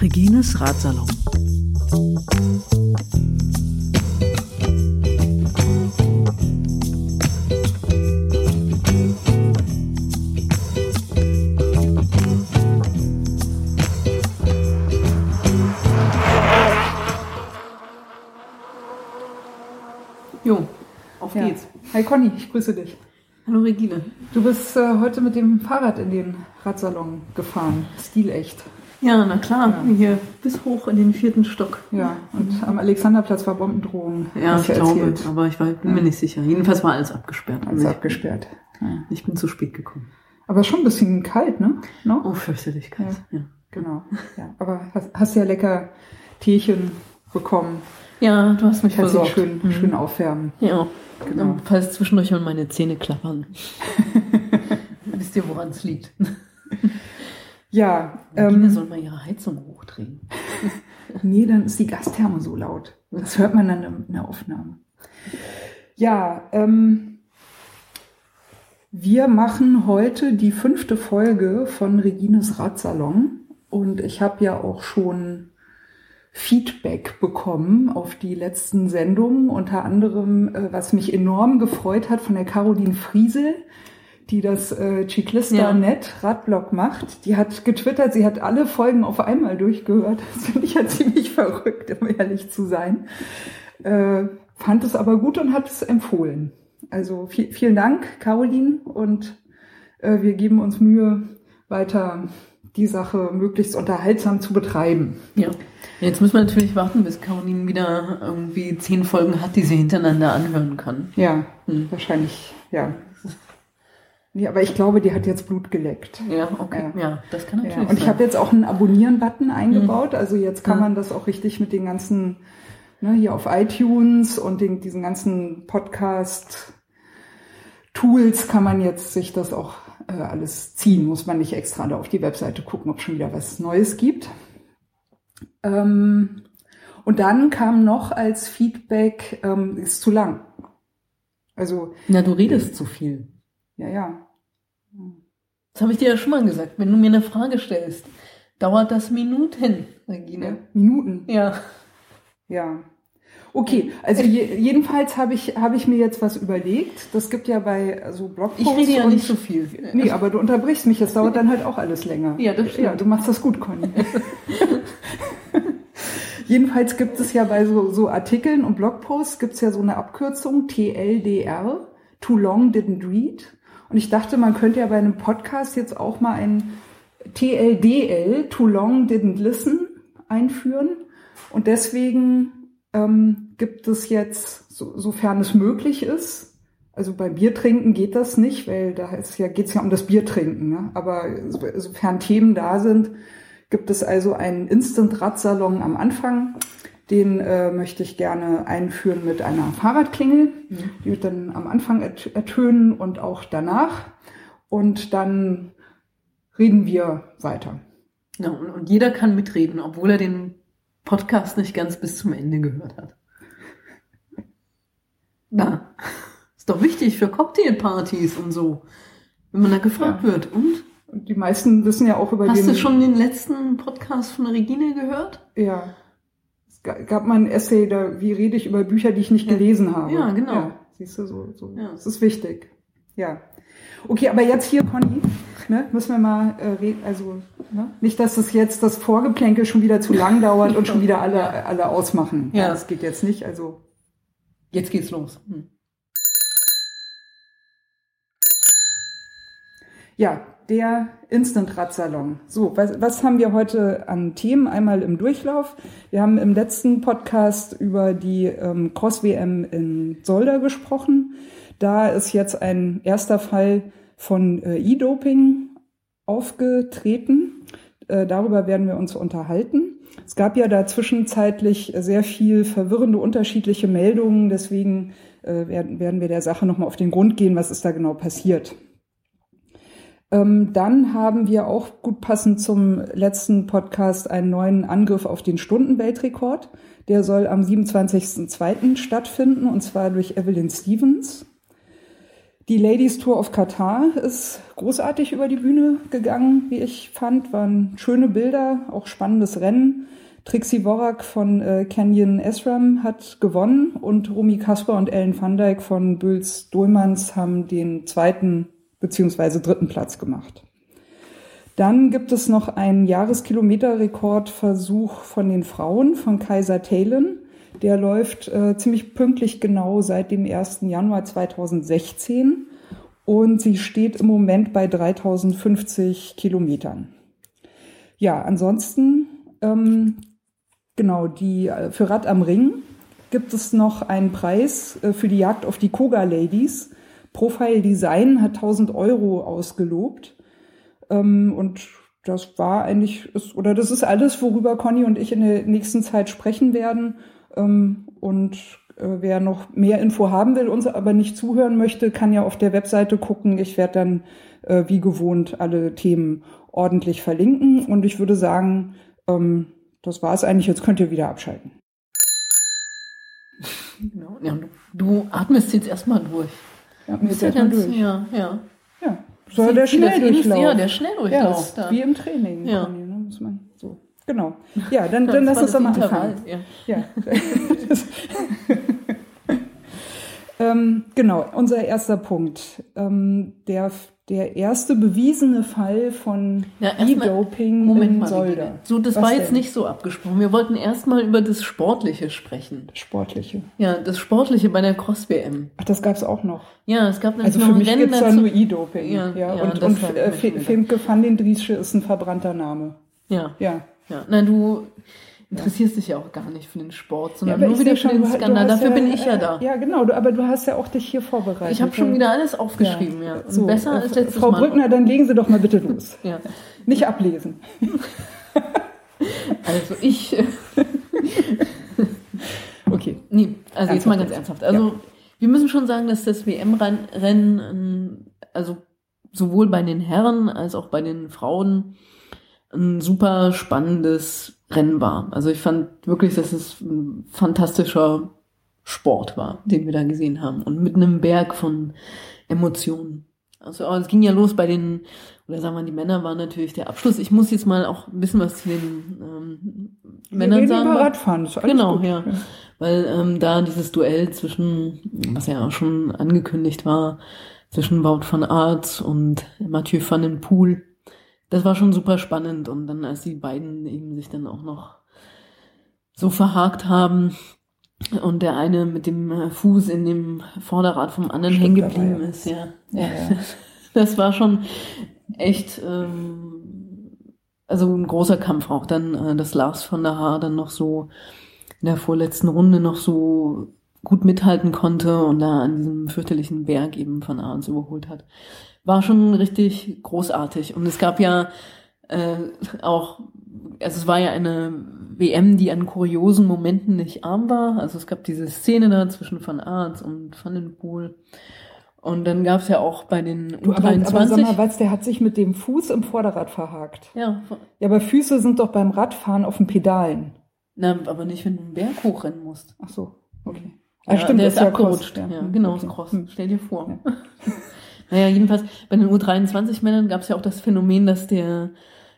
Regines Ratsalon. Hi Conny, ich grüße dich. Hallo Regine. Du bist äh, heute mit dem Fahrrad in den Radsalon gefahren. Stilecht. Ja, na klar, hier bis hoch in den vierten Stock. Ja, und am Alexanderplatz war Bombendrohung. Ja, ich glaube, erzählt. aber ich war, bin mir nicht sicher. Jedenfalls war alles abgesperrt. Alles Also abgesperrt. Ja. ich, ich bin zu spät gekommen. Aber schon ein bisschen kalt, ne? No? Oh, fürchterlich kalt. Ja. Genau. Ja. Aber hast, hast ja lecker Teechen bekommen. Ja, du hast mich Kannst versorgt. schön, schön aufwärmen. Ja, Genau. Falls zwischendurch mal meine Zähne klappern. Wisst ihr, woran es liegt? Ja, ähm, soll mal ihre Heizung hochdrehen. nee, dann ist die Gastherme so laut. Das hört man dann in der Aufnahme. Ja, ähm, wir machen heute die fünfte Folge von Regines Radsalon und ich habe ja auch schon Feedback bekommen auf die letzten Sendungen, unter anderem, äh, was mich enorm gefreut hat, von der Caroline Friesel, die das äh, Ciclista Ja. Net Radblog macht. Die hat getwittert, sie hat alle Folgen auf einmal durchgehört. Das finde ich ja ziemlich verrückt, um ehrlich zu sein. Äh, fand es aber gut und hat es empfohlen. Also viel, vielen Dank, Caroline, und äh, wir geben uns Mühe, weiter die Sache möglichst unterhaltsam zu betreiben. Ja. Jetzt müssen wir natürlich warten, bis Caroline wieder irgendwie zehn Folgen hat, die sie hintereinander anhören kann. Ja, Hm. wahrscheinlich, ja. Nee, aber ich glaube, die hat jetzt Blut geleckt. Ja, okay. Ja, das kann natürlich Ja, und ich habe jetzt auch einen Abonnieren-Button eingebaut. Also jetzt kann Mhm. man das auch richtig mit den ganzen, ne, hier auf iTunes und den, diesen ganzen Podcast-Tools kann man jetzt sich das auch äh, alles ziehen. Muss man nicht extra da auf die Webseite gucken, ob schon wieder was Neues gibt. Ähm, und dann kam noch als Feedback, ähm, ist zu lang. Also, Na, du redest zu viel. ja, ja. Das habe ich dir ja schon mal gesagt. Wenn du mir eine Frage stellst, dauert das Minuten, Regine. Minuten. Ja. Ja. Okay, also je, jedenfalls habe ich, habe ich mir jetzt was überlegt. Das gibt ja bei so Blogposts. Ich rede ja nicht so viel. Nee, aber du unterbrichst mich, das dauert dann halt auch alles länger. Ja, das stimmt. Ja, du machst das gut, Conny. Jedenfalls gibt es ja bei so, so Artikeln und Blogposts gibt es ja so eine Abkürzung, TLDR, Too Long Didn't Read. Und ich dachte, man könnte ja bei einem Podcast jetzt auch mal ein TLDL, Too Long Didn't Listen, einführen. Und deswegen ähm, gibt es jetzt, so, sofern es möglich ist, also bei Biertrinken geht das nicht, weil da ist ja, geht's ja um das Biertrinken. Ne? Aber so- sofern Themen da sind, gibt es also einen Instant-Radsalon am Anfang. Den äh, möchte ich gerne einführen mit einer Fahrradklingel. Die wird dann am Anfang ert ertönen und auch danach. Und dann reden wir weiter. Ja, und, und jeder kann mitreden, obwohl er den Podcast nicht ganz bis zum Ende gehört hat. Na, ist doch wichtig für Cocktailpartys und so. Wenn man da gefragt Ja. wird. Und? Die meisten wissen ja auch über Hast den... du schon den letzten Podcast von Regine gehört? Ja. Es ga- gab mal ein Essay, da, wie rede ich über Bücher, die ich nicht Ja. gelesen habe. Ja, genau. siehst du, so, so. Ja. Das ist wichtig. Ja. Okay, aber jetzt hier, Conny, ne, müssen wir mal äh, reden, also, ne, nicht, dass das jetzt das Vorgeplänkel schon wieder zu lang dauert und schon wieder alle, alle ausmachen. Ja. Das geht jetzt nicht, also. Jetzt geht's los. Hm. Ja, der Instant-Radsalon. So, was, was haben wir heute an Themen? Einmal im Durchlauf. Wir haben im letzten Podcast über die ähm, Cross-WM in Solda gesprochen. Da ist jetzt ein erster Fall von äh, E-Doping aufgetreten. Äh, darüber werden wir uns unterhalten. Es gab ja da zwischenzeitlich sehr viel verwirrende unterschiedliche Meldungen. Deswegen äh, werden, werden wir der Sache nochmal auf den Grund gehen, was ist da genau passiert. Ähm, dann haben wir auch gut passend zum letzten Podcast einen neuen Angriff auf den Stundenweltrekord. Der soll am 27.02. stattfinden und zwar durch Evelyn Stevens. Die Ladies Tour of Katar ist großartig über die Bühne gegangen, wie ich fand. Waren schöne Bilder, auch spannendes Rennen. Trixie Worak von äh, Canyon Esram hat gewonnen und Rumi Kasper und Ellen van Dijk von Büls Dolmans haben den zweiten beziehungsweise dritten Platz gemacht. Dann gibt es noch einen Jahreskilometerrekordversuch von den Frauen von Kaiser Thalen. Der läuft äh, ziemlich pünktlich genau seit dem 1. Januar 2016 und sie steht im Moment bei 3050 Kilometern. Ja, ansonsten, ähm, genau, die, äh, für Rad am Ring gibt es noch einen Preis äh, für die Jagd auf die Koga Ladies. Profile Design hat 1000 Euro ausgelobt. Ähm, und das war eigentlich, oder das ist alles, worüber Conny und ich in der nächsten Zeit sprechen werden. Ähm, und äh, wer noch mehr Info haben will, uns aber nicht zuhören möchte, kann ja auf der Webseite gucken. Ich werde dann äh, wie gewohnt alle Themen ordentlich verlinken. Und ich würde sagen, ähm, das war es eigentlich. Jetzt könnt ihr wieder abschalten. Genau. Ja, du atmest jetzt erstmal durch. Ja, mir ist ja ganz, durch. Ja, ja. Ja, soll der Schnelldurchlauf. Ja, der Schnelldurchlauf. Ja, wie im Training. Ja. Conny, ne, muss man so. Genau. Ja, dann, dann lass uns doch mal anfangen. Ja. Ja. ähm, genau, unser erster Punkt. Ähm, der, der erste bewiesene Fall von Ja, E-Doping in. Solda. So, das Was war jetzt denn? nicht so abgesprochen. Wir wollten erstmal über das Sportliche sprechen. Sportliche. Ja, das Sportliche bei der Cross-WM. Ach, das gab's auch noch. Ja, es gab nämlich Also noch für mich Rennen gibt's da nur E-Doping. Ja, Ja, ja, und, und gedacht. Femke van den Driesche ist ein verbrannter Name. Ja, Ja. Ja. Na, du interessierst dich ja auch gar nicht für den Sport, Ja, sondern aber nur wieder für den Skandal. Dafür ja, bin ich ja äh, da. Ja, genau. Du, aber du hast ja auch dich hier vorbereitet. Ich habe schon wieder alles aufgeschrieben, ja. So, besser äh, als letztes Frau Mal. Brückner, dann legen Sie doch mal bitte los. Ja. Nicht ablesen. Also ich, Okay. nee, also jetzt mal ganz Ernsthaft ernsthaft. Also wir müssen schon sagen, dass das WM-Rennen, ähm, also sowohl bei den Herren als auch bei den Frauen ein super spannendes Rennen war. Also ich fand wirklich, dass es ein fantastischer Sport war, den wir da gesehen haben. Und mit einem Berg von Emotionen. Also es ging ja los bei den, oder sagen wir, die Männer waren natürlich der Abschluss. Ich muss jetzt mal auch ein bisschen was zu den ähm, Männern sagen. über Radfahren. Ist alles Genau, gut. ja. Weil ähm, da dieses Duell zwischen, was ja auch schon angekündigt war, zwischen Wout van Aert und Mathieu van den Poel, das war schon super spannend. Und dann, als die beiden eben sich dann auch noch so verhakt haben und der eine mit dem äh, Fuß in dem Vorderrad vom anderen hängen geblieben ist, ja. Ja, ja. Das war schon echt, ähm, also ein großer Kampf auch dann, äh, dass Lars von der Haar dann noch so in der vorletzten Runde noch so gut mithalten konnte und da an diesem fürchterlichen Berg eben von Ahrens überholt hat. War schon richtig großartig. Und es gab ja äh, auch, also es war ja eine WM, die an kuriosen Momenten nicht arm war. Also es gab diese Szene da zwischen Van Aert und Van den Poel. Und dann gab es ja auch bei den Du, aber, aber sag U23. mal, Walz, der hat sich mit dem Fuß im Vorderrad verhakt. ja, Ja, aber Füße sind doch beim Radfahren auf den Pedalen. na, aber nicht, wenn du einen Berg hochrennen musst. Ach so, okay. Ja, der ist ja abgerutscht. Ja, Hm, genau, okay. ist Cross. Hm. Stell dir vor. naja, jedenfalls bei den U23-Männern gab es ja auch das Phänomen, dass der,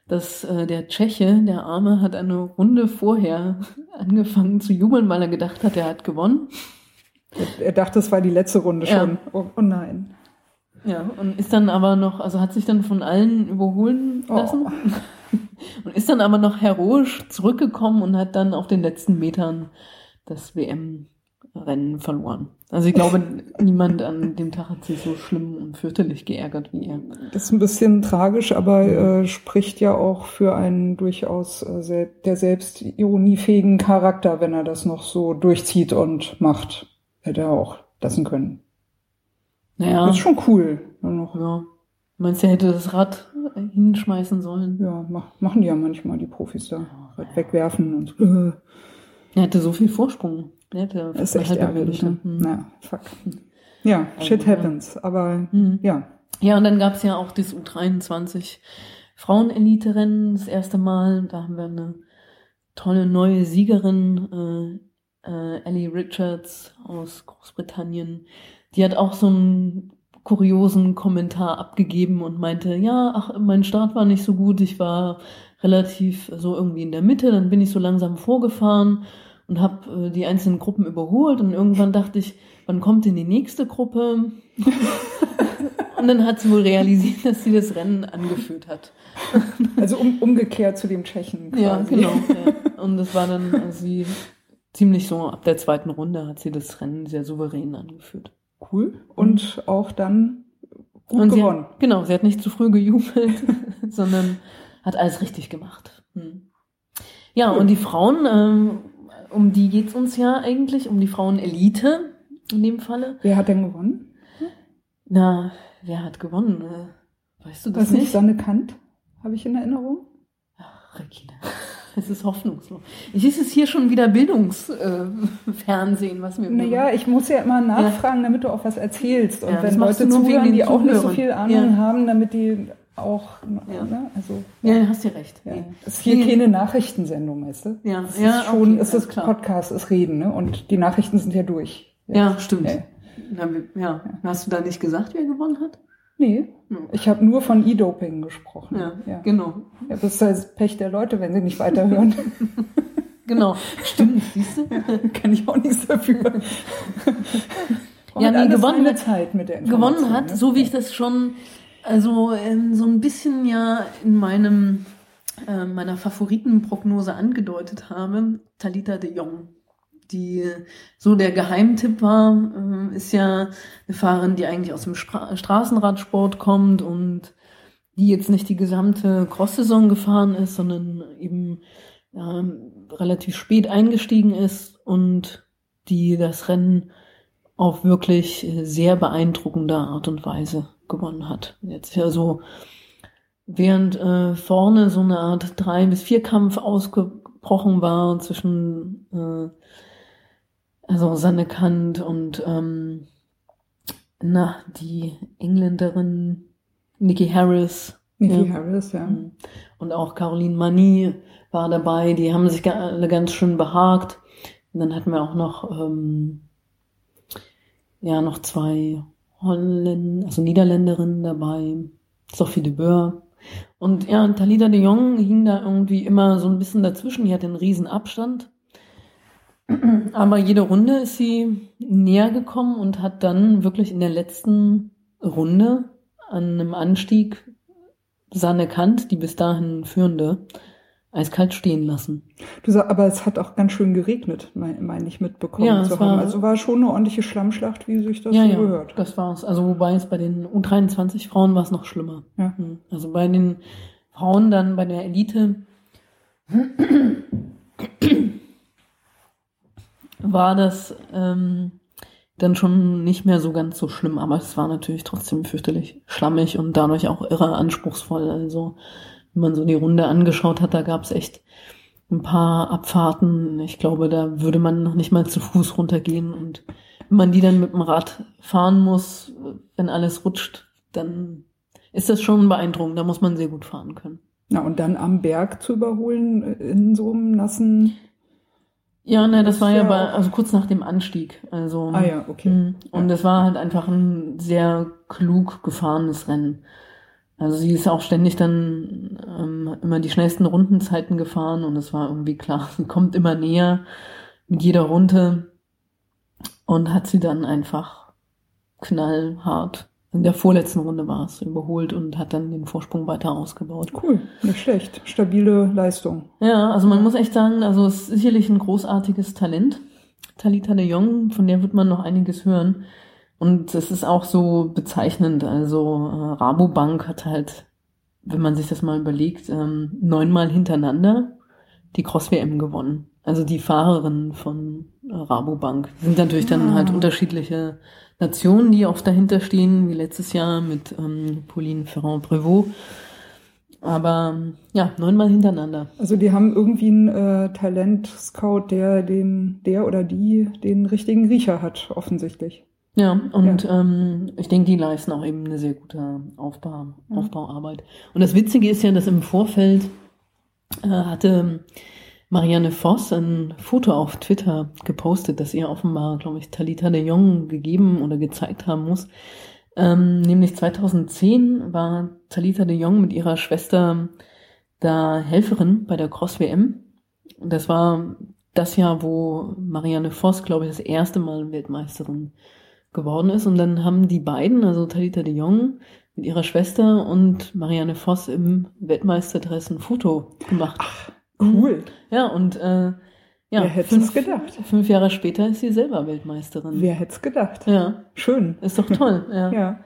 dass äh, der Tscheche, der Arme, hat eine Runde vorher angefangen zu jubeln, weil er gedacht hat, er hat gewonnen. Er, er dachte, es war die letzte Runde Ja. schon. Oh, oh nein. Ja, und ist dann aber noch, also hat sich dann von allen überholen Oh. lassen. Und ist dann aber noch heroisch zurückgekommen und hat dann auf den letzten Metern das WM-Rennen verloren. Also ich glaube, niemand an dem Tag hat sich so schlimm und fürchterlich geärgert wie er. Das ist ein bisschen tragisch, aber äh, spricht ja auch für einen durchaus äh, sel der selbstironiefähigen Charakter, wenn er das noch so durchzieht und macht. Hätte er auch lassen können. Naja, Das ist schon cool. Noch, ja. Meinst du, er hätte das Rad hinschmeißen sollen? ja, mach, machen die ja manchmal, die Profis da. Rad wegwerfen und äh, Er hatte so viel Vorsprung. Er hätte das ist echt ärgerlich. Ne? Minute. Hm. Na, fuck. Ja, shit Also, ja. happens. Aber Hm. ja, Ja, und dann gab's ja auch das U23 Frauenelite-Rennen das erste Mal. Da haben wir eine tolle neue Siegerin, äh, äh, Ellie Richards aus Großbritannien. Die hat auch so ein kuriosen Kommentar abgegeben und meinte, ja, ach, mein Start war nicht so gut, ich war relativ so irgendwie in der Mitte, dann bin ich so langsam vorgefahren und habe äh, die einzelnen Gruppen überholt und irgendwann dachte ich, wann kommt denn die nächste Gruppe? und dann hat sie wohl realisiert, dass sie das Rennen angeführt hat. Also um, umgekehrt zu dem Tschechen. Quasi. Ja, genau. Ja. Und das war dann äh, sie ziemlich so ab der zweiten Runde hat sie das Rennen sehr souverän angeführt. Cool. Und auch dann gut Und sie gewonnen. Hat, genau, sie hat nicht zu früh gejubelt, sondern hat alles richtig gemacht. Hm. Ja, und die Frauen, ähm, um die geht's uns ja eigentlich, um die Frauenelite in dem Falle. Wer hat denn gewonnen? Na, wer hat gewonnen? Äh, Weißt du das Was nicht? nicht? Sanne Kant, habe ich in Erinnerung. Ach, Regina, es ist hoffnungslos. Ich ist es hier schon wieder Bildungsfernsehen, was mir Naja, ich muss ja immer nachfragen, damit du auch was erzählst. Und Ja, das wenn Leute zuhören, die auch nicht so viel Ahnung Ja. haben, damit die auch, Ja. ne, also, Ja, ja, hast du recht. ja. Es ist hier keine Nachrichtensendung, weißt du? Ja, es ja, ist schon, okay, es ist klar. Podcast, ist Reden, ne? Und die Nachrichten sind ja durch. Ja, stimmt. Ja. Ja. Hast du da nicht gesagt, wer gewonnen hat? Nee, ich habe nur von E-Doping gesprochen. Ja, ja. genau. Ja, das ist das Pech der Leute, wenn sie nicht weiterhören. Genau. Stimmt, siehst du? Kann ich auch nichts dafür. Ja, nee, gewonnen Zeit mit der gewonnen hat, ne? so wie ich das schon, also ähm, so ein bisschen ja in meinem äh, meiner Favoritenprognose angedeutet habe, Talita de Jong. Die so der Geheimtipp war, äh, ist ja eine Fahrerin, die eigentlich aus dem Spra Straßenradsport kommt und die jetzt nicht die gesamte Cross-Saison gefahren ist, sondern eben ähm, relativ spät eingestiegen ist und die das Rennen auf wirklich äh, sehr beeindruckende Art und Weise gewonnen hat. Jetzt ja so, während äh, vorne so eine Art drei bis vier Kampf ausgebrochen war zwischen äh, also Sanne Kant und ähm, na die Engländerin Nikki Harris Nikki Ja. Harris, ja. Mhm. Und auch Caroline Mani war dabei. Die haben sich alle ganz schön behagt. Und dann hatten wir auch noch, ähm, ja, noch zwei Holländer, also Niederländerinnen dabei. Sophie de Boer. Und ja, Talida de Jong hing da irgendwie immer so ein bisschen dazwischen. Die hatte einen riesen Abstand. Aber jede Runde ist sie näher gekommen und hat dann wirklich in der letzten Runde an einem Anstieg Sanne Kant, die bis dahin führende, eiskalt stehen lassen. Du sag, aber es hat auch ganz schön geregnet, meine mein ich mitbekommen Ja, zu es haben. war- Also war schon eine ordentliche Schlammschlacht, wie sich das ja, so ja, gehört. das war's. Also wobei es bei den U23 Frauen war es noch schlimmer. Ja. Hm. Also bei den Frauen dann bei der Elite war das ähm, dann schon nicht mehr so ganz so schlimm, aber es war natürlich trotzdem fürchterlich schlammig und dadurch auch irre anspruchsvoll. Also wenn man so die Runde angeschaut hat, da gab's echt ein paar Abfahrten. Ich glaube, da würde man noch nicht mal zu Fuß runtergehen und wenn man die dann mit dem Rad fahren muss, wenn alles rutscht, dann ist das schon beeindruckend. Da muss man sehr gut fahren können. Na, und dann am Berg zu überholen äh, in so einem nassen. Ja, ne, das Das war ja ja bei, also kurz nach dem Anstieg. Also, Ah ja, okay. Mhm. Und Ja. es war halt einfach ein sehr klug gefahrenes Rennen. Also sie ist auch ständig dann ähm, immer die schnellsten Rundenzeiten gefahren und es war irgendwie klar, sie kommt immer näher mit jeder Runde und hat sie dann einfach knallhart. In der vorletzten Runde war es überholt und hat dann den Vorsprung weiter ausgebaut. Cool, nicht schlecht. Stabile Leistung. Ja, also man muss echt sagen, also es ist sicherlich ein großartiges Talent. Talita de Jong, von der wird man noch einiges hören. Und es ist auch so bezeichnend. Also äh, Rabobank hat halt, wenn man sich das mal überlegt, ähm, neunmal hintereinander die Cross-WM gewonnen. Also die Fahrerinnen von äh, Rabobank. Das sind natürlich dann Ah. halt unterschiedliche Nationen, die auch dahinter stehen, wie letztes Jahr mit ähm, Pauline Ferrand-Prévot. Aber ähm, ja, neunmal hintereinander. Also die haben irgendwie einen äh, Talent-Scout, der den, der oder die den richtigen Riecher hat, offensichtlich. Ja, und Ähm, ich denke, die leisten auch eben eine sehr gute Aufbau, Ja. Aufbauarbeit. Und das Witzige ist ja, dass im Vorfeld äh, hatte Marianne Voss ein Foto auf Twitter gepostet, das ihr offenbar, glaube ich, Talita de Jong gegeben oder gezeigt haben muss. Ähm, nämlich 2010 war Talita de Jong mit ihrer Schwester da Helferin bei der Cross WM. Und das war das Jahr, wo Marianne Voss, glaube ich, das erste Mal Weltmeisterin geworden ist. Und dann haben die beiden, also Talita de Jong mit ihrer Schwester und Marianne Voss im Weltmeisterdress ein Foto gemacht. Ach, cool. Ja, und äh, ja, Wer hätte es gedacht? Fünf Jahre später ist sie selber Weltmeisterin. Wer hätte es gedacht? Ja. Schön. Ist doch toll. Ja. ja.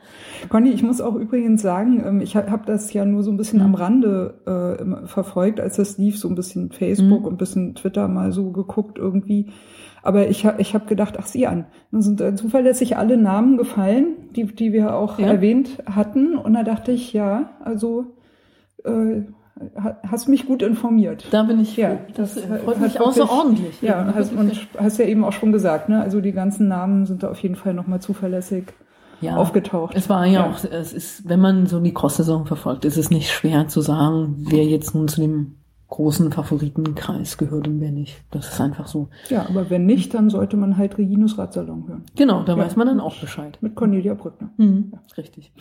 Conny, ich muss auch übrigens sagen, ähm, ich habe das ja nur so ein bisschen mhm. am Rande äh, verfolgt, als das lief, so ein bisschen Facebook mhm. und ein bisschen Twitter mal so geguckt irgendwie. Aber ich habe ich hab gedacht, ach sieh an, dann sind äh, zuverlässig alle Namen gefallen, die, die wir auch ja. erwähnt hatten. Und da dachte ich, ja, also äh, hast mich gut informiert. Da bin ich, ja, das, das freut mich außerordentlich. Ja, hast, und hast ja eben auch schon gesagt, ne? Also die ganzen Namen sind da auf jeden Fall nochmal zuverlässig ja, aufgetaucht. Es war ja, ja, auch, es ist, wenn man so die Cross-Saison verfolgt, ist es nicht schwer zu sagen, wer jetzt nun zu dem großen Favoritenkreis gehört und wer nicht. Das ist einfach so. Ja, aber wenn nicht, dann sollte man halt Reginus Radsalon hören. Genau, da ja. weiß man dann auch Bescheid. Mit Cornelia Brückner. Mhm, ja. Richtig.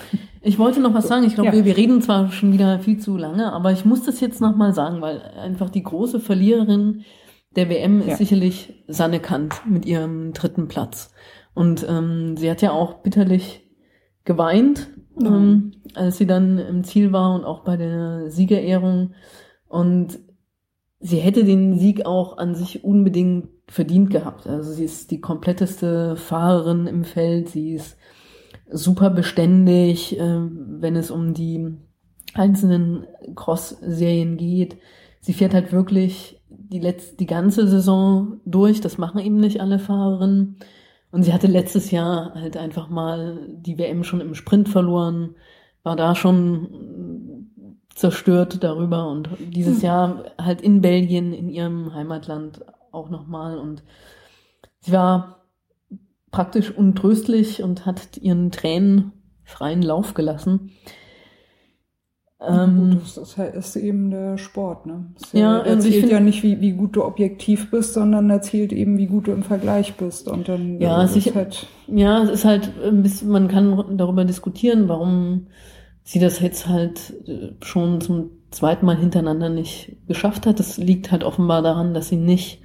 Ich wollte noch was so. sagen. Ich glaube, ja. wir, wir reden zwar schon wieder viel zu lange, aber ich muss das jetzt noch mal sagen, weil einfach die große Verliererin der WM ist sicherlich Sanne Kant mit ihrem dritten Platz. Und ähm, sie hat ja auch bitterlich geweint, mhm. ähm, als sie dann im Ziel war und auch bei der Siegerehrung und sie hätte den Sieg auch an sich unbedingt verdient gehabt. Also sie ist die kompletteste Fahrerin im Feld, sie ist super beständig, äh, wenn es um die einzelnen Cross-Serien geht. Sie fährt halt wirklich die letzte, die ganze Saison durch. Das machen eben nicht alle Fahrerinnen. Und sie hatte letztes Jahr halt einfach mal die WM schon im Sprint verloren, war da schon zerstört darüber und dieses hm. Jahr halt in Belgien, in ihrem Heimatland auch nochmal und sie war praktisch untröstlich und hat ihren Tränen freien Lauf gelassen. Ähm, das ist, halt, ist, eben der Sport, ne? Es ja, er also zählt ja nicht, wie, wie gut du objektiv bist, sondern er zählt eben, wie gut du im Vergleich bist. Und dann ja, es ist halt ja, es ist halt ein bisschen, man kann darüber diskutieren, warum sie das jetzt halt äh, schon zum zweiten Mal hintereinander nicht geschafft hat. Das liegt halt offenbar daran, dass sie nicht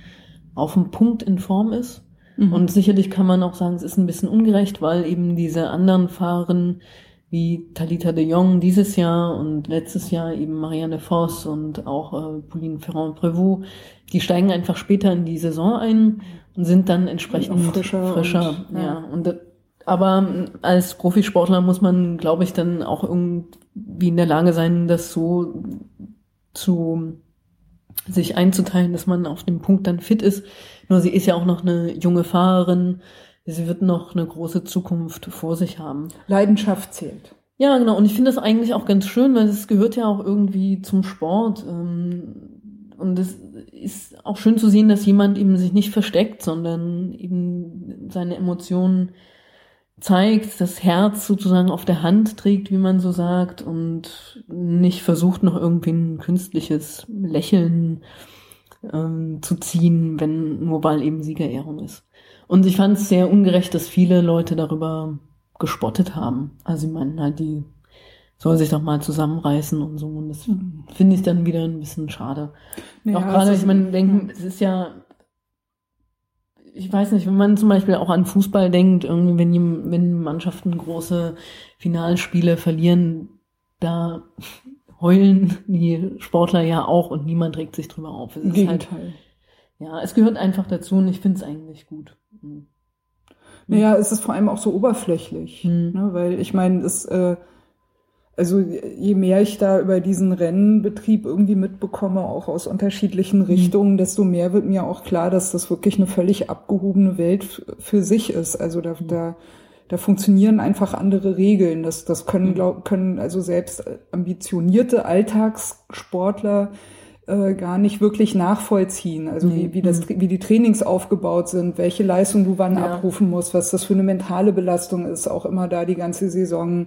auf dem Punkt in Form ist. Mhm. Und sicherlich kann man auch sagen, es ist ein bisschen ungerecht, weil eben diese anderen Fahrerinnen wie Talita de Jong dieses Jahr und letztes Jahr eben Marianne Voss und auch äh, Pauline Ferrand-Prévot, die steigen einfach später in die Saison ein und sind dann entsprechend frischer. frischer und, ja. ja. Und aber als Profisportler muss man, glaube ich, dann auch irgendwie in der Lage sein, das so zu sich einzuteilen, dass man auf dem Punkt dann fit ist. Nur sie ist ja auch noch eine junge Fahrerin. Sie wird noch eine große Zukunft vor sich haben. Leidenschaft zählt. Ja, genau. Und ich finde das eigentlich auch ganz schön, weil es gehört ja auch irgendwie zum Sport. Ähm, und es ist auch schön zu sehen, dass jemand eben sich nicht versteckt, sondern eben seine Emotionen zeigt, das Herz sozusagen auf der Hand trägt, wie man so sagt, und nicht versucht noch irgendwie ein künstliches Lächeln ähm, zu ziehen, wenn nur weil eben Siegerehrung ist. Und ich fand es sehr ungerecht, dass viele Leute darüber gespottet haben. Also sie meinen halt, die soll sich doch mal zusammenreißen und so. Und das mhm. finde ich dann wieder ein bisschen schade. Ja, Auch gerade, ich meine, denken, es ist ja ich weiß nicht, wenn man zum Beispiel auch an Fußball denkt, irgendwie, wenn, wenn Mannschaften große Finalspiele verlieren, da heulen die Sportler ja auch und niemand regt sich drüber auf. Es Im Gegenteil. Halt, ja, es gehört einfach dazu und ich finde es eigentlich gut. Mhm. Naja, es ist vor allem auch so oberflächlich, mhm. ne, weil ich meine, es äh, also je mehr ich da über diesen Rennenbetrieb irgendwie mitbekomme, auch aus unterschiedlichen mhm. Richtungen, desto mehr wird mir auch klar, dass das wirklich eine völlig abgehobene Welt für sich ist. Also da, mhm. da, da funktionieren einfach andere Regeln. Das, das können, mhm. glaub, können also selbst ambitionierte Alltagssportler äh, gar nicht wirklich nachvollziehen. Also nee. wie, wie, das, wie die Trainings aufgebaut sind, welche Leistung du wann ja. abrufen musst, was das für eine mentale Belastung ist, auch immer da die ganze Saison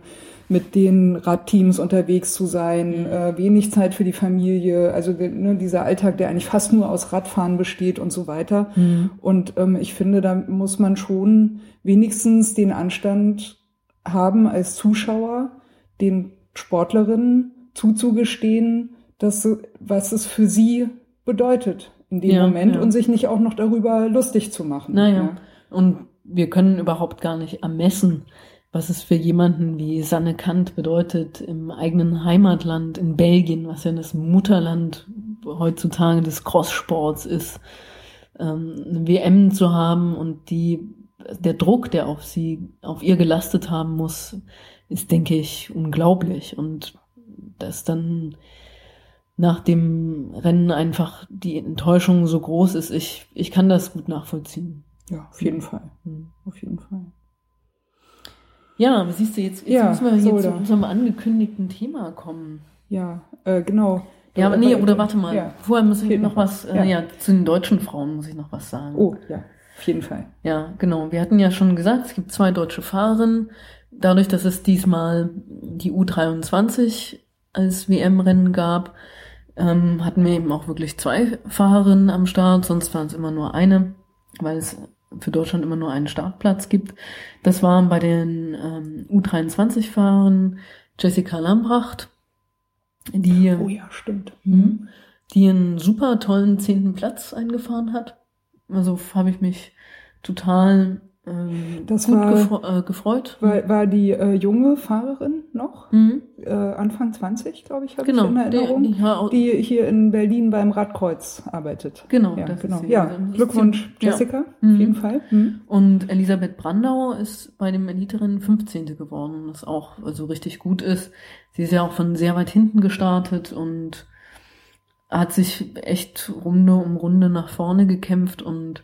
mit den Radteams unterwegs zu sein, mhm. äh, wenig Zeit für die Familie, also ne, dieser Alltag, der eigentlich fast nur aus Radfahren besteht und so weiter. Mhm. Und ähm, ich finde, da muss man schon wenigstens den Anstand haben als Zuschauer den Sportlerinnen zuzugestehen, dass, was es für sie bedeutet in dem Ja, Moment ja. und sich nicht auch noch darüber lustig zu machen. Naja, und wir können überhaupt gar nicht ermessen, was es für jemanden wie Sanne Kant bedeutet, im eigenen Heimatland in Belgien, was ja das Mutterland heutzutage des Crosssports ist, ähm, eine WM zu haben und die, der Druck, der auf sie, auf ihr gelastet haben muss, ist, denke ich, unglaublich. Und dass dann nach dem Rennen einfach die Enttäuschung so groß ist, ich, ich kann das gut nachvollziehen. Ja, auf jeden Fall. Hm. Auf jeden Fall. Ja, aber siehst du, jetzt, jetzt Ja, müssen wir hier so zu unserem angekündigten Thema kommen. Ja, äh, genau. Ja, aber Äh, nee, äh, oder warte mal. Ja. Vorher muss ich noch was. äh, Ja. ja. zu den deutschen Frauen muss ich noch was sagen. Oh, ja, auf jeden Fall. Ja, genau. Wir hatten ja schon gesagt, es gibt zwei deutsche Fahrerinnen. Dadurch, dass es diesmal die U23 als WM-Rennen gab, ähm, hatten wir eben auch wirklich zwei Fahrerinnen am Start, sonst waren es immer nur eine, weil es für Deutschland immer nur einen Startplatz gibt. Das waren bei den ähm, U23-Fahrern Jessica Lambracht, die, Oh ja, stimmt. Mhm. die einen super tollen zehnten Platz eingefahren hat. Also habe ich mich total ähm, Das gut war- gefre äh, gefreut. War, war die äh, junge Fahrerin noch? Mhm. Äh, Anfang 20, glaube ich, habe Genau, ich in Erinnerung. die, die, die hier in Berlin beim Radkreuz arbeitet. Genau, ja, genau. Ja, Also Glückwunsch, die- ja. Jessica, Mhm. auf jeden Fall. Mhm. Und Elisabeth Brandau ist bei dem Eliterennen 15. geworden, was auch also richtig gut ist. Sie ist ja auch von sehr weit hinten gestartet und hat sich echt Runde um Runde nach vorne gekämpft und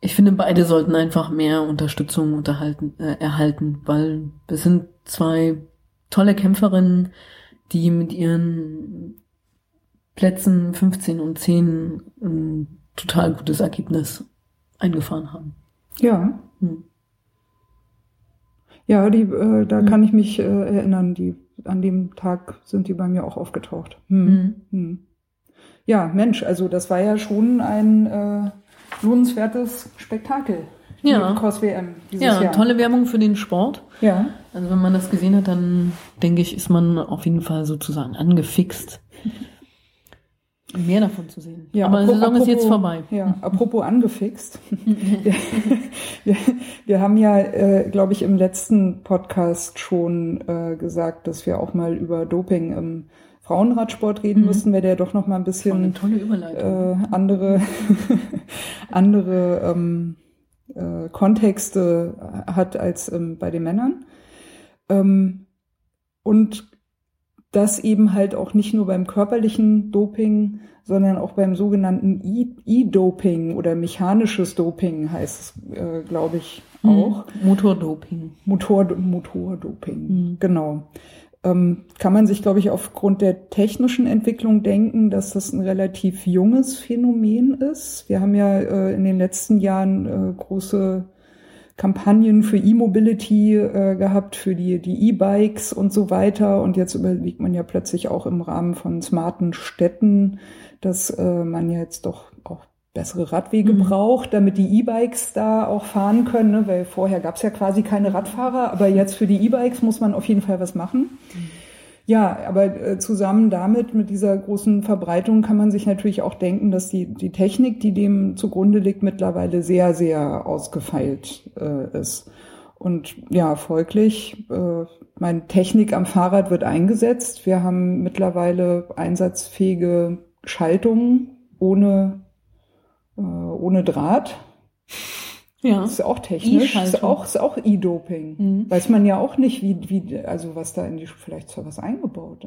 ich finde, beide sollten einfach mehr Unterstützung unterhalten, äh, erhalten, weil es sind zwei tolle Kämpferinnen, die mit ihren Plätzen 15 und 10 ein total gutes Ergebnis eingefahren haben. Ja, Hm. ja, die, äh, da Mhm. kann ich mich äh, erinnern. Die, an dem Tag sind die bei mir auch aufgetaucht. Hm. Mhm. Hm. Ja, Mensch, also das war ja schon ein äh, lohnenswertes Spektakel. Ja. Die Cross WM dieses Ja, Jahr. tolle Werbung für den Sport. Ja, Also wenn man das gesehen hat, dann denke ich, ist man auf jeden Fall sozusagen angefixt, mehr davon zu sehen. Ja, Aber die apro- Saison ist jetzt apropos- vorbei. Ja, apropos angefixt. wir, wir, wir haben ja, äh, glaube ich, im letzten Podcast schon äh, gesagt, dass wir auch mal über Doping im Frauenradsport reden Mhm. müssten, weil der doch noch mal ein bisschen äh, andere, andere ähm, äh, Kontexte hat als ähm, bei den Männern. Ähm, und das eben halt auch nicht nur beim körperlichen Doping, sondern auch beim sogenannten E-Doping oder mechanisches Doping heißt es, äh, glaube ich, auch. Mhm. Motordoping. Motor, Motordoping, Mhm. genau. Ähm, kann man sich, glaube ich, aufgrund der technischen Entwicklung denken, dass das ein relativ junges Phänomen ist. Wir haben ja äh, in den letzten Jahren äh, große Kampagnen für E-Mobility äh, gehabt, für die die E-Bikes und so weiter. Und jetzt überlegt man ja plötzlich auch im Rahmen von smarten Städten, dass äh, man ja jetzt doch bessere Radwege Mhm. braucht, damit die E-Bikes da auch fahren können, ne? weil vorher gab es ja quasi keine Radfahrer, aber jetzt für die E-Bikes muss man auf jeden Fall was machen. Ja, aber äh, zusammen damit, mit dieser großen Verbreitung, kann man sich natürlich auch denken, dass die, die Technik, die dem zugrunde liegt, mittlerweile sehr, sehr ausgefeilt äh, ist. Und ja, folglich, äh, meine Technik am Fahrrad wird eingesetzt. Wir haben mittlerweile einsatzfähige Schaltungen ohne, äh, ohne Draht. Ja. Das ist auch technisch. Das ist auch, ist auch E-Doping. Mhm. Weiß man ja auch nicht, wie, wie, also was da in die, vielleicht zwar was eingebaut.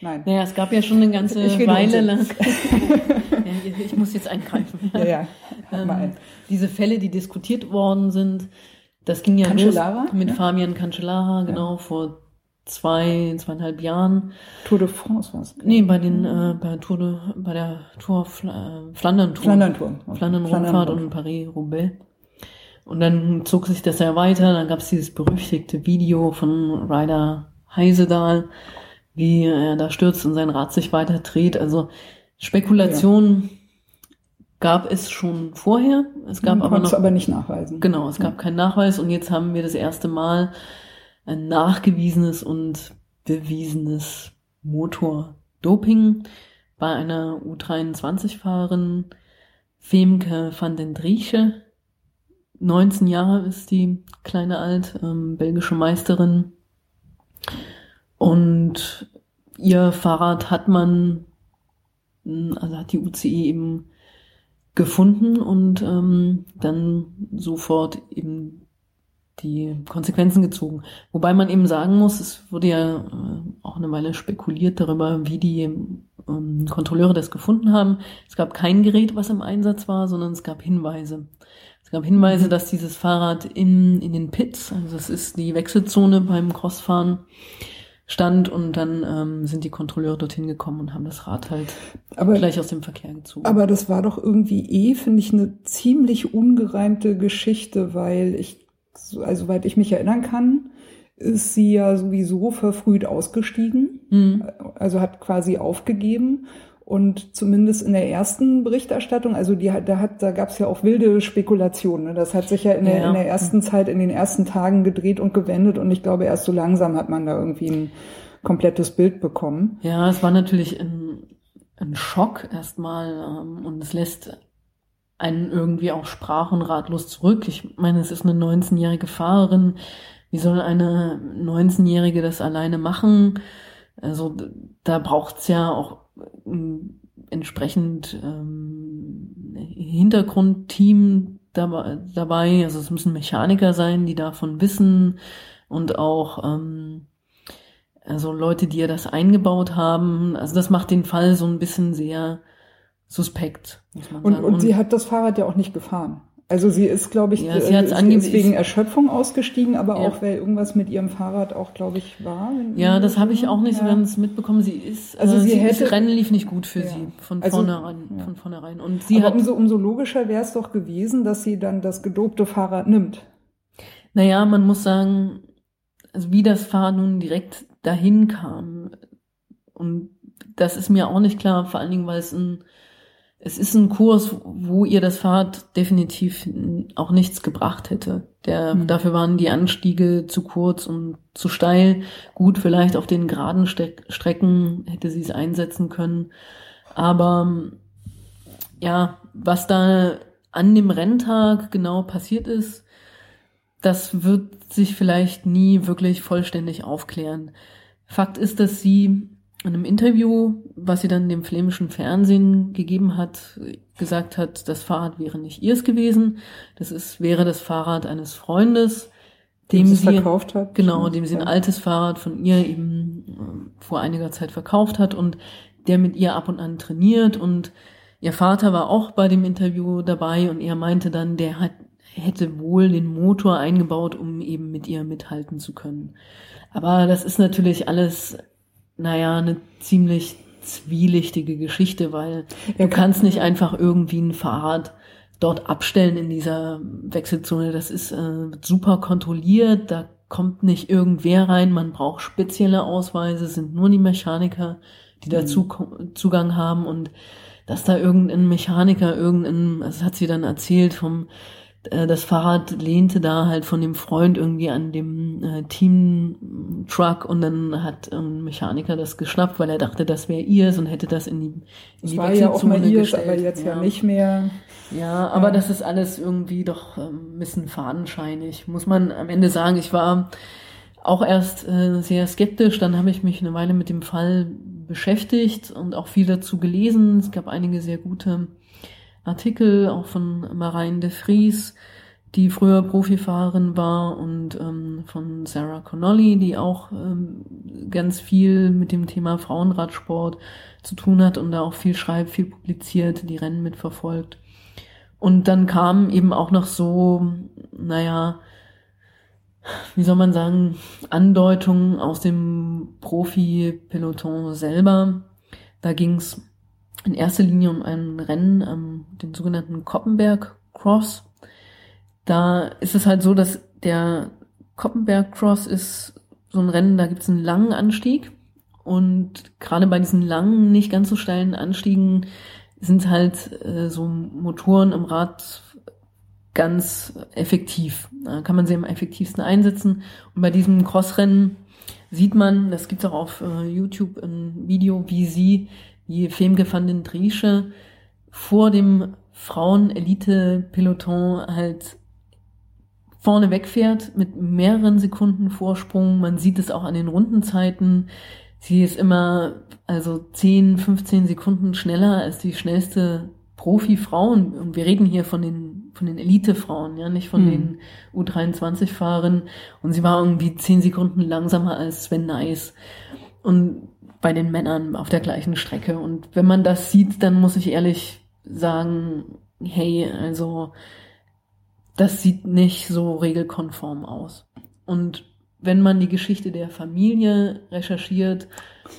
Nein. Naja, es gab ja schon eine ganze Weile lang. ja, ich- muss jetzt eingreifen. Ja, ja. Mal Ähm, diese Fälle, die diskutiert worden sind, das ging ja Cancellara, los mit ja. Fabian Cancellara, genau, vor zwei, zweieinhalb Jahren. Tour de France war es. Nee, bei den, äh, bei Tour de, bei der Tour äh, Flandern Tour. Flandern-Tour. Flandern-Rundfahrt und Paris-Roubaix. Und dann zog sich das ja weiter, dann gab es dieses berüchtigte Video von Ryder Heisedahl, wie er da stürzt und sein Rad sich weiter dreht. Also Spekulation gab es schon vorher. Es gab Man aber noch aber nicht nachweisen. Genau, es gab keinen Nachweis und jetzt haben wir das erste Mal ein nachgewiesenes und bewiesenes Motordoping bei einer U23-Fahrerin Femke van den Drieche. 19 Jahre ist die kleine alt, ähm, belgische Meisterin. Und ihr Fahrrad hat man, mh, also hat die UCI eben gefunden und ähm, dann sofort eben die Konsequenzen gezogen. Wobei man eben sagen muss, es wurde ja äh, auch eine Weile spekuliert darüber, wie die ähm, Kontrolleure das gefunden haben. Es gab kein Gerät, was im Einsatz war, sondern es gab Hinweise. Es gab Hinweise, dass dieses Fahrrad in, in den Pits, also das ist die Wechselzone beim Crossfahren, stand und dann ähm, sind die Kontrolleure dorthin gekommen und haben das Rad halt Aber, gleich aus dem Verkehr gezogen. aber das war doch irgendwie eh, finde ich, eine ziemlich ungereimte Geschichte, weil ich, also soweit ich mich erinnern kann, ist sie ja sowieso verfrüht ausgestiegen. Hm. also hat quasi aufgegeben und zumindest in der ersten Berichterstattung, also die hat, da hat, da gab es ja auch wilde Spekulationen. Ne? Das hat sich ja in der, Ja. in der ersten Zeit, in den ersten Tagen gedreht und gewendet und ich glaube erst so langsam hat man da irgendwie ein komplettes Bild bekommen. Ja, es war natürlich ein, ein Schock erstmal ähm, und es lässt einen irgendwie auch sprach- und ratlos zurück. Ich meine, es ist eine 19-jährige Fahrerin. Wie soll eine 19-jährige das alleine machen? Also da braucht's ja auch ähm, entsprechend ähm, Hintergrundteam dabei, dabei. Also es müssen Mechaniker sein, die davon wissen und auch ähm, also Leute, die ja das eingebaut haben. Also das macht den Fall so ein bisschen sehr suspekt, muss man Und, sagen. und sie hat das Fahrrad ja auch nicht gefahren. Also sie ist, glaube ich, Ja, sie äh, hat's ist wegen Erschöpfung ausgestiegen, aber Ja. auch weil irgendwas mit ihrem Fahrrad auch, glaube ich, war. ja, das habe ich auch nicht so Ja. ganz mitbekommen. Sie ist, Also äh, sie sie hätte- das Rennen lief nicht gut für Ja. sie von Also, vornherein, von vornherein. Und sie Aber hat, umso, umso logischer wäre es doch gewesen, dass sie dann das gedopte Fahrrad nimmt. naja, man muss sagen, also wie das Fahrrad nun direkt dahin kam. Und das ist mir auch nicht klar, vor allen Dingen, weil es ein, es ist ein Kurs, wo ihr das Fahrrad definitiv auch nichts gebracht hätte. Der, Hm. Dafür waren die Anstiege zu kurz und zu steil. Gut, vielleicht auf den geraden Steck Strecken hätte sie es einsetzen können. Aber ja, was da an dem Renntag genau passiert ist, das wird sich vielleicht nie wirklich vollständig aufklären. Fakt ist, dass sie in einem Interview, was sie dann dem flämischen Fernsehen gegeben hat, gesagt hat, das Fahrrad wäre nicht ihrs gewesen. Das ist, wäre das Fahrrad eines Freundes, dem sie sie, verkauft hat. genau, dem sie ein altes Fahrrad von ihr eben äh, vor einiger Zeit verkauft hat und der mit ihr ab und an trainiert und ihr Vater war auch bei dem Interview dabei und er meinte dann, der hat, hätte wohl den Motor eingebaut, um eben mit ihr mithalten zu können. Aber das ist natürlich alles, naja, eine ziemlich zwielichtige Geschichte, weil Ja, du kannst nicht einfach irgendwie ein Fahrrad dort abstellen in dieser Wechselzone. Das ist äh, super kontrolliert, da kommt nicht irgendwer rein, man braucht spezielle Ausweise, es sind nur die Mechaniker, die dazu ko- Zugang haben und dass da irgendein Mechaniker, irgendein, das hat sie dann erzählt vom das Fahrrad lehnte da halt von dem Freund irgendwie an dem äh, Team-Truck und dann hat ein Mechaniker das geschnappt, weil er dachte, das wäre ihrs und hätte das in die, in Das die war ja auch mal ihrs, gestellt. aber jetzt ja, nicht mehr. Ja, aber Ja. das ist alles irgendwie doch ähm, ein bisschen fadenscheinig. Muss man am Ende sagen, ich war auch erst äh, sehr skeptisch, dann habe ich mich eine Weile mit dem Fall beschäftigt und auch viel dazu gelesen. Es gab einige sehr gute Artikel, auch von Marijn de Vries, die früher Profifahrerin war, und ähm, von Sarah Connolly, die auch ähm, ganz viel mit dem Thema Frauenradsport zu tun hat und da auch viel schreibt, viel publiziert, die Rennen mitverfolgt. Und dann kam eben auch noch so, naja, wie soll man sagen, Andeutungen aus dem Profi-Peloton selber. Da ging es in erster Linie um ein Rennen, ähm, den sogenannten Koppenberg Cross. Da ist es halt so, dass der Koppenberg Cross ist so ein Rennen, da gibt es einen langen Anstieg und gerade bei diesen langen, nicht ganz so steilen Anstiegen sind halt äh, so Motoren im Rad ganz effektiv. Da kann man sie am effektivsten einsetzen. Und bei diesem Crossrennen sieht man, das gibt's auch auf äh, YouTube ein Video, wie sie, die den Driesche, vor dem Frauen-Elite-Peloton halt vorne wegfährt mit mehreren Sekunden Vorsprung. Man sieht es auch an den Rundenzeiten. Sie ist immer also 10, 15 Sekunden schneller als die schnellste Profi-Frauen. Und wir reden hier von den, von den Elite-Frauen, ja, nicht von mhm. den U23-Fahrern. Und sie war irgendwie 10 Sekunden langsamer als Sven Nys. Und bei den Männern auf der gleichen Strecke. Und wenn man das sieht, dann muss ich ehrlich sagen, hey, also das sieht nicht so regelkonform aus. Und wenn man die Geschichte der Familie recherchiert,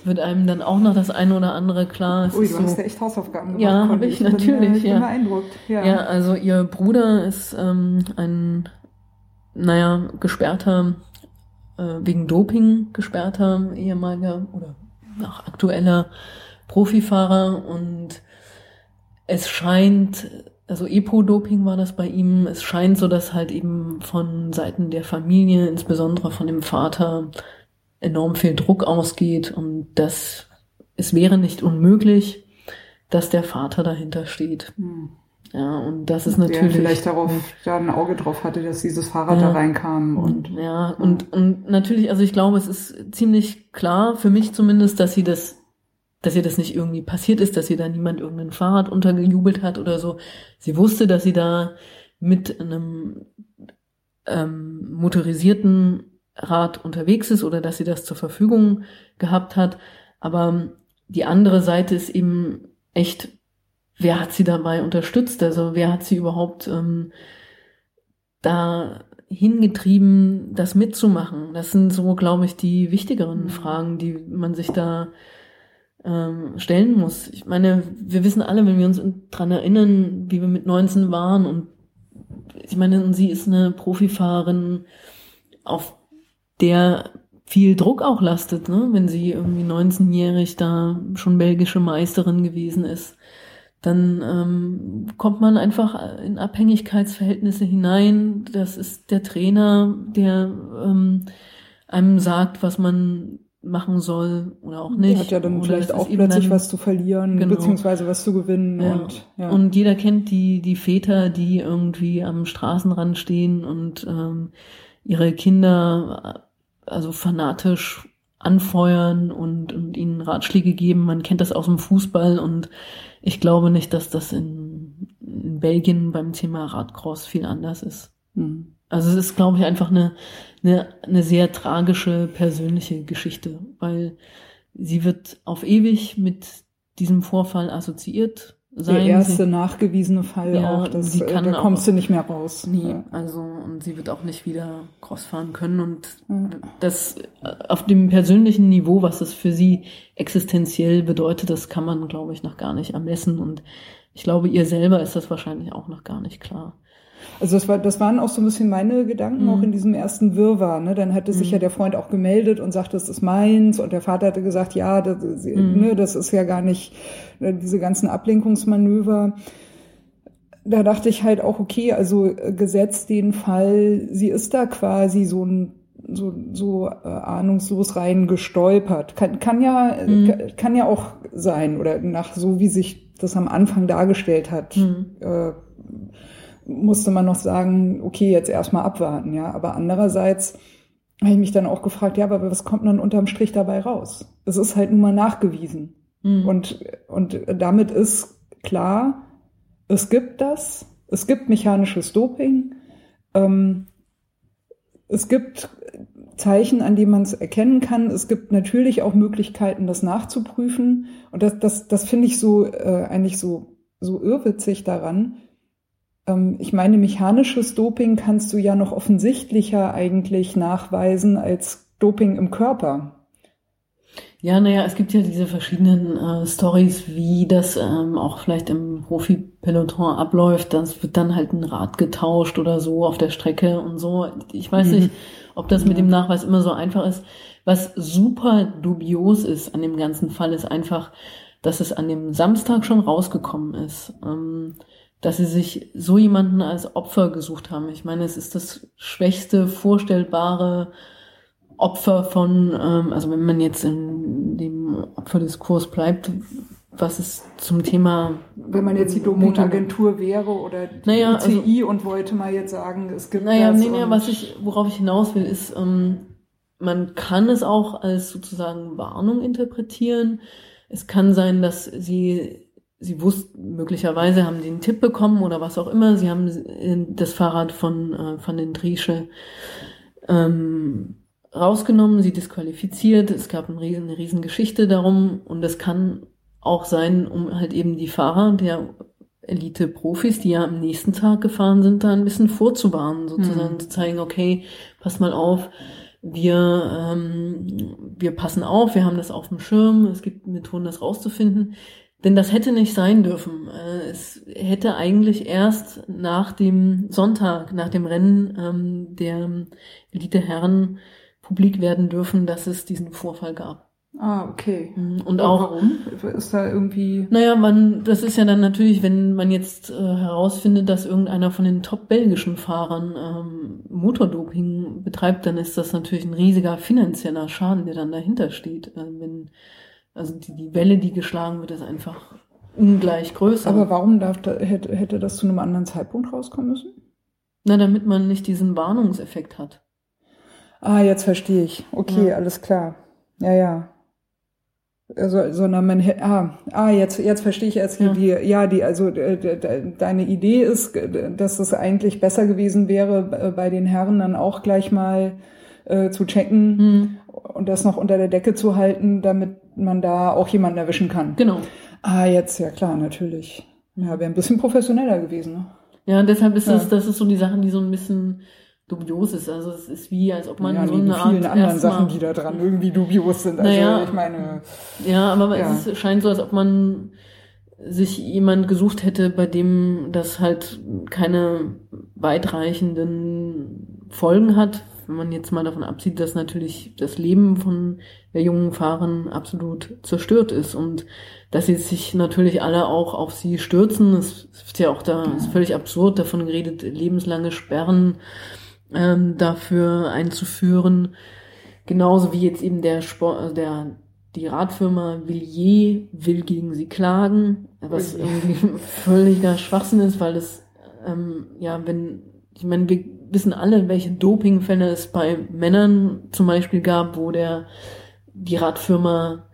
wird einem dann auch noch das eine oder andere klar. Es Ui, du so, hast ja echt Hausaufgaben gemacht. Ja, habe ich, ich natürlich. Bin, ja. beeindruckt. Ja. ja, also ihr Bruder ist ähm, ein, naja, gesperrter, äh, wegen Doping gesperrter ehemaliger oder auch aktueller Profifahrer und es scheint also Epo-Doping war das bei ihm. Es scheint so, dass halt eben von Seiten der Familie, insbesondere von dem Vater, enorm viel Druck ausgeht und das, es wäre nicht unmöglich, dass der Vater dahinter steht. Hm. Ja, und das ist natürlich. Der vielleicht darauf da ein Auge drauf hatte, dass dieses Fahrrad ja, da reinkam und. Ja, und, und natürlich, also ich glaube, es ist ziemlich klar, für mich zumindest, dass sie das dass ihr das nicht irgendwie passiert ist, dass ihr da niemand irgendein Fahrrad untergejubelt hat oder so. Sie wusste, dass sie da mit einem ähm, motorisierten Rad unterwegs ist oder dass sie das zur Verfügung gehabt hat. Aber die andere Seite ist eben echt, wer hat sie dabei unterstützt? Also wer hat sie überhaupt ähm, da hingetrieben, das mitzumachen? Das sind so, glaube ich, die wichtigeren mhm. Fragen, die man sich da ähm, stellen muss. Ich meine, wir wissen alle, wenn wir uns dran erinnern, wie wir mit 19 waren und ich meine, sie ist eine Profifahrerin, auf der viel Druck auch lastet, ne? wenn sie irgendwie 19-jährig da schon belgische Meisterin gewesen ist. Dann ähm, kommt man einfach in Abhängigkeitsverhältnisse hinein. Das ist der Trainer, der ähm, einem sagt, was man machen soll oder auch nicht. Der hat ja dann oder vielleicht auch plötzlich dann, was zu verlieren, genau. beziehungsweise was zu gewinnen. Ja. Und, ja. und jeder kennt die, die Väter, die irgendwie am Straßenrand stehen und ähm, ihre Kinder also fanatisch anfeuern und, und ihnen Ratschläge geben. Man kennt das aus dem Fußball und ich glaube nicht, dass das in, in Belgien beim Thema Radcross viel anders ist. Mhm. Also es ist, glaube ich, einfach eine, eine, eine sehr tragische persönliche Geschichte, weil sie wird auf ewig mit diesem Vorfall assoziiert sein. Der erste nachgewiesene Fall ja, auch, das, sie äh, kann da kommst auch, du nicht mehr raus. Nee, ja. also und sie wird auch nicht wieder Cross fahren können und ja. das auf dem persönlichen Niveau, was das für sie existenziell bedeutet, das kann man, glaube ich, noch gar nicht ermessen und ich glaube, ihr selber ist das wahrscheinlich auch noch gar nicht klar. Also das, war, das waren auch so ein bisschen meine Gedanken, mhm. auch in diesem ersten Wirrwarr. Ne? Dann hatte sich mhm. ja der Freund auch gemeldet und sagte, das ist meins. Und der Vater hatte gesagt, ja, das, mhm. ne, das ist ja gar nicht ne, diese ganzen Ablenkungsmanöver. Da dachte ich halt auch, okay, also äh, gesetzt den Fall, sie ist da quasi so ein so, so äh, ahnungslos reingestolpert. Kann, kann ja mhm. kann, kann ja auch sein oder nach so wie sich das am Anfang dargestellt hat. Mhm. Äh, musste man noch sagen, okay, jetzt erstmal abwarten, ja. Aber andererseits habe ich mich dann auch gefragt, ja, aber was kommt dann unterm Strich dabei raus? Es ist halt nun mal nachgewiesen. Mhm. Und, und damit ist klar, es gibt das, es gibt mechanisches Doping, ähm, es gibt Zeichen, an denen man es erkennen kann. Es gibt natürlich auch Möglichkeiten, das nachzuprüfen. Und das, das, das finde ich so äh, eigentlich so, so irrwitzig daran, ich meine, mechanisches Doping kannst du ja noch offensichtlicher eigentlich nachweisen als Doping im Körper. Ja, naja, es gibt ja diese verschiedenen äh, Stories, wie das ähm, auch vielleicht im Profi-Peloton abläuft. Das wird dann halt ein Rad getauscht oder so auf der Strecke und so. Ich weiß mhm. nicht, ob das mit dem Nachweis immer so einfach ist. Was super dubios ist an dem ganzen Fall, ist einfach, dass es an dem Samstag schon rausgekommen ist, ähm, dass sie sich so jemanden als Opfer gesucht haben. Ich meine, es ist das schwächste vorstellbare Opfer von, ähm, also wenn man jetzt in dem Opferdiskurs bleibt, was ist zum Thema. Wenn man jetzt die Dopingagentur wäre oder die naja, CI also, und wollte mal jetzt sagen, es gibt naja, das. Nee, nee, was ich, worauf ich hinaus will, ist, ähm, man kann es auch als sozusagen Warnung interpretieren. Es kann sein, dass sie sie wussten, möglicherweise haben sie einen Tipp bekommen oder was auch immer. Sie haben das Fahrrad von, äh, von den Driesche ähm, rausgenommen, sie disqualifiziert. Es gab eine riesen, eine riesen Geschichte darum und das kann auch sein, um halt eben die Fahrer der Elite-Profis, die ja am nächsten Tag gefahren sind, da ein bisschen vorzuwarnen, sozusagen mhm. zu zeigen, okay, passt mal auf, wir, ähm, wir passen auf, wir haben das auf dem Schirm, es gibt Methoden, das rauszufinden. Denn das hätte nicht sein dürfen. Äh, es hätte eigentlich erst nach dem Sonntag, nach dem Rennen ähm, der Elite-Herren publik werden dürfen, dass es diesen Vorfall gab. Ah, okay. Mhm. Und auch. Warum? Ist da irgendwie. Naja, man, das ist ja dann natürlich, wenn man jetzt äh, herausfindet, dass irgendeiner von den top belgischen Fahrern ähm, Motordoping betreibt, dann ist das natürlich ein riesiger finanzieller Schaden, der dann dahinter steht. Äh, wenn, also die, die Welle, die geschlagen wird, ist einfach ungleich größer. Aber warum darf da, hätte, hätte das zu einem anderen Zeitpunkt rauskommen müssen? Na, damit man nicht diesen Warnungseffekt hat. Ah, jetzt verstehe ich. Okay, ja. alles klar. Ja, ja. Also, sondern man ah, ah, jetzt, jetzt verstehe ich erst ja. die, ja, die, also deine Idee ist, dass es eigentlich besser gewesen wäre, bei den Herren dann auch gleich mal äh, zu checken hm. und das noch unter der Decke zu halten, damit man da auch jemanden erwischen kann. Genau. Ah, jetzt, ja klar, natürlich. Ja, wäre ein bisschen professioneller gewesen. Ne? Ja, und deshalb ist ja. das, das ist so die Sachen, die so ein bisschen dubios ist. Also es ist wie, als ob man ja, so eine Art vielen anderen Sachen, die da dran irgendwie dubios sind. Also naja, ich meine. Ja, aber ja. es scheint so, als ob man sich jemand gesucht hätte, bei dem das halt keine weitreichenden Folgen hat. Wenn man jetzt mal davon absieht, dass natürlich das Leben von der jungen Fahrern absolut zerstört ist und dass sie sich natürlich alle auch auf sie stürzen. Es ist ja auch da, ist völlig absurd davon geredet, lebenslange Sperren ähm, dafür einzuführen. Genauso wie jetzt eben der Sport, also der die Radfirma Villiers will gegen sie klagen, was irgendwie völliger Schwachsinn ist, weil es ähm, ja, wenn ich meine, wir wissen alle, welche Dopingfälle es bei Männern zum Beispiel gab, wo der die Radfirma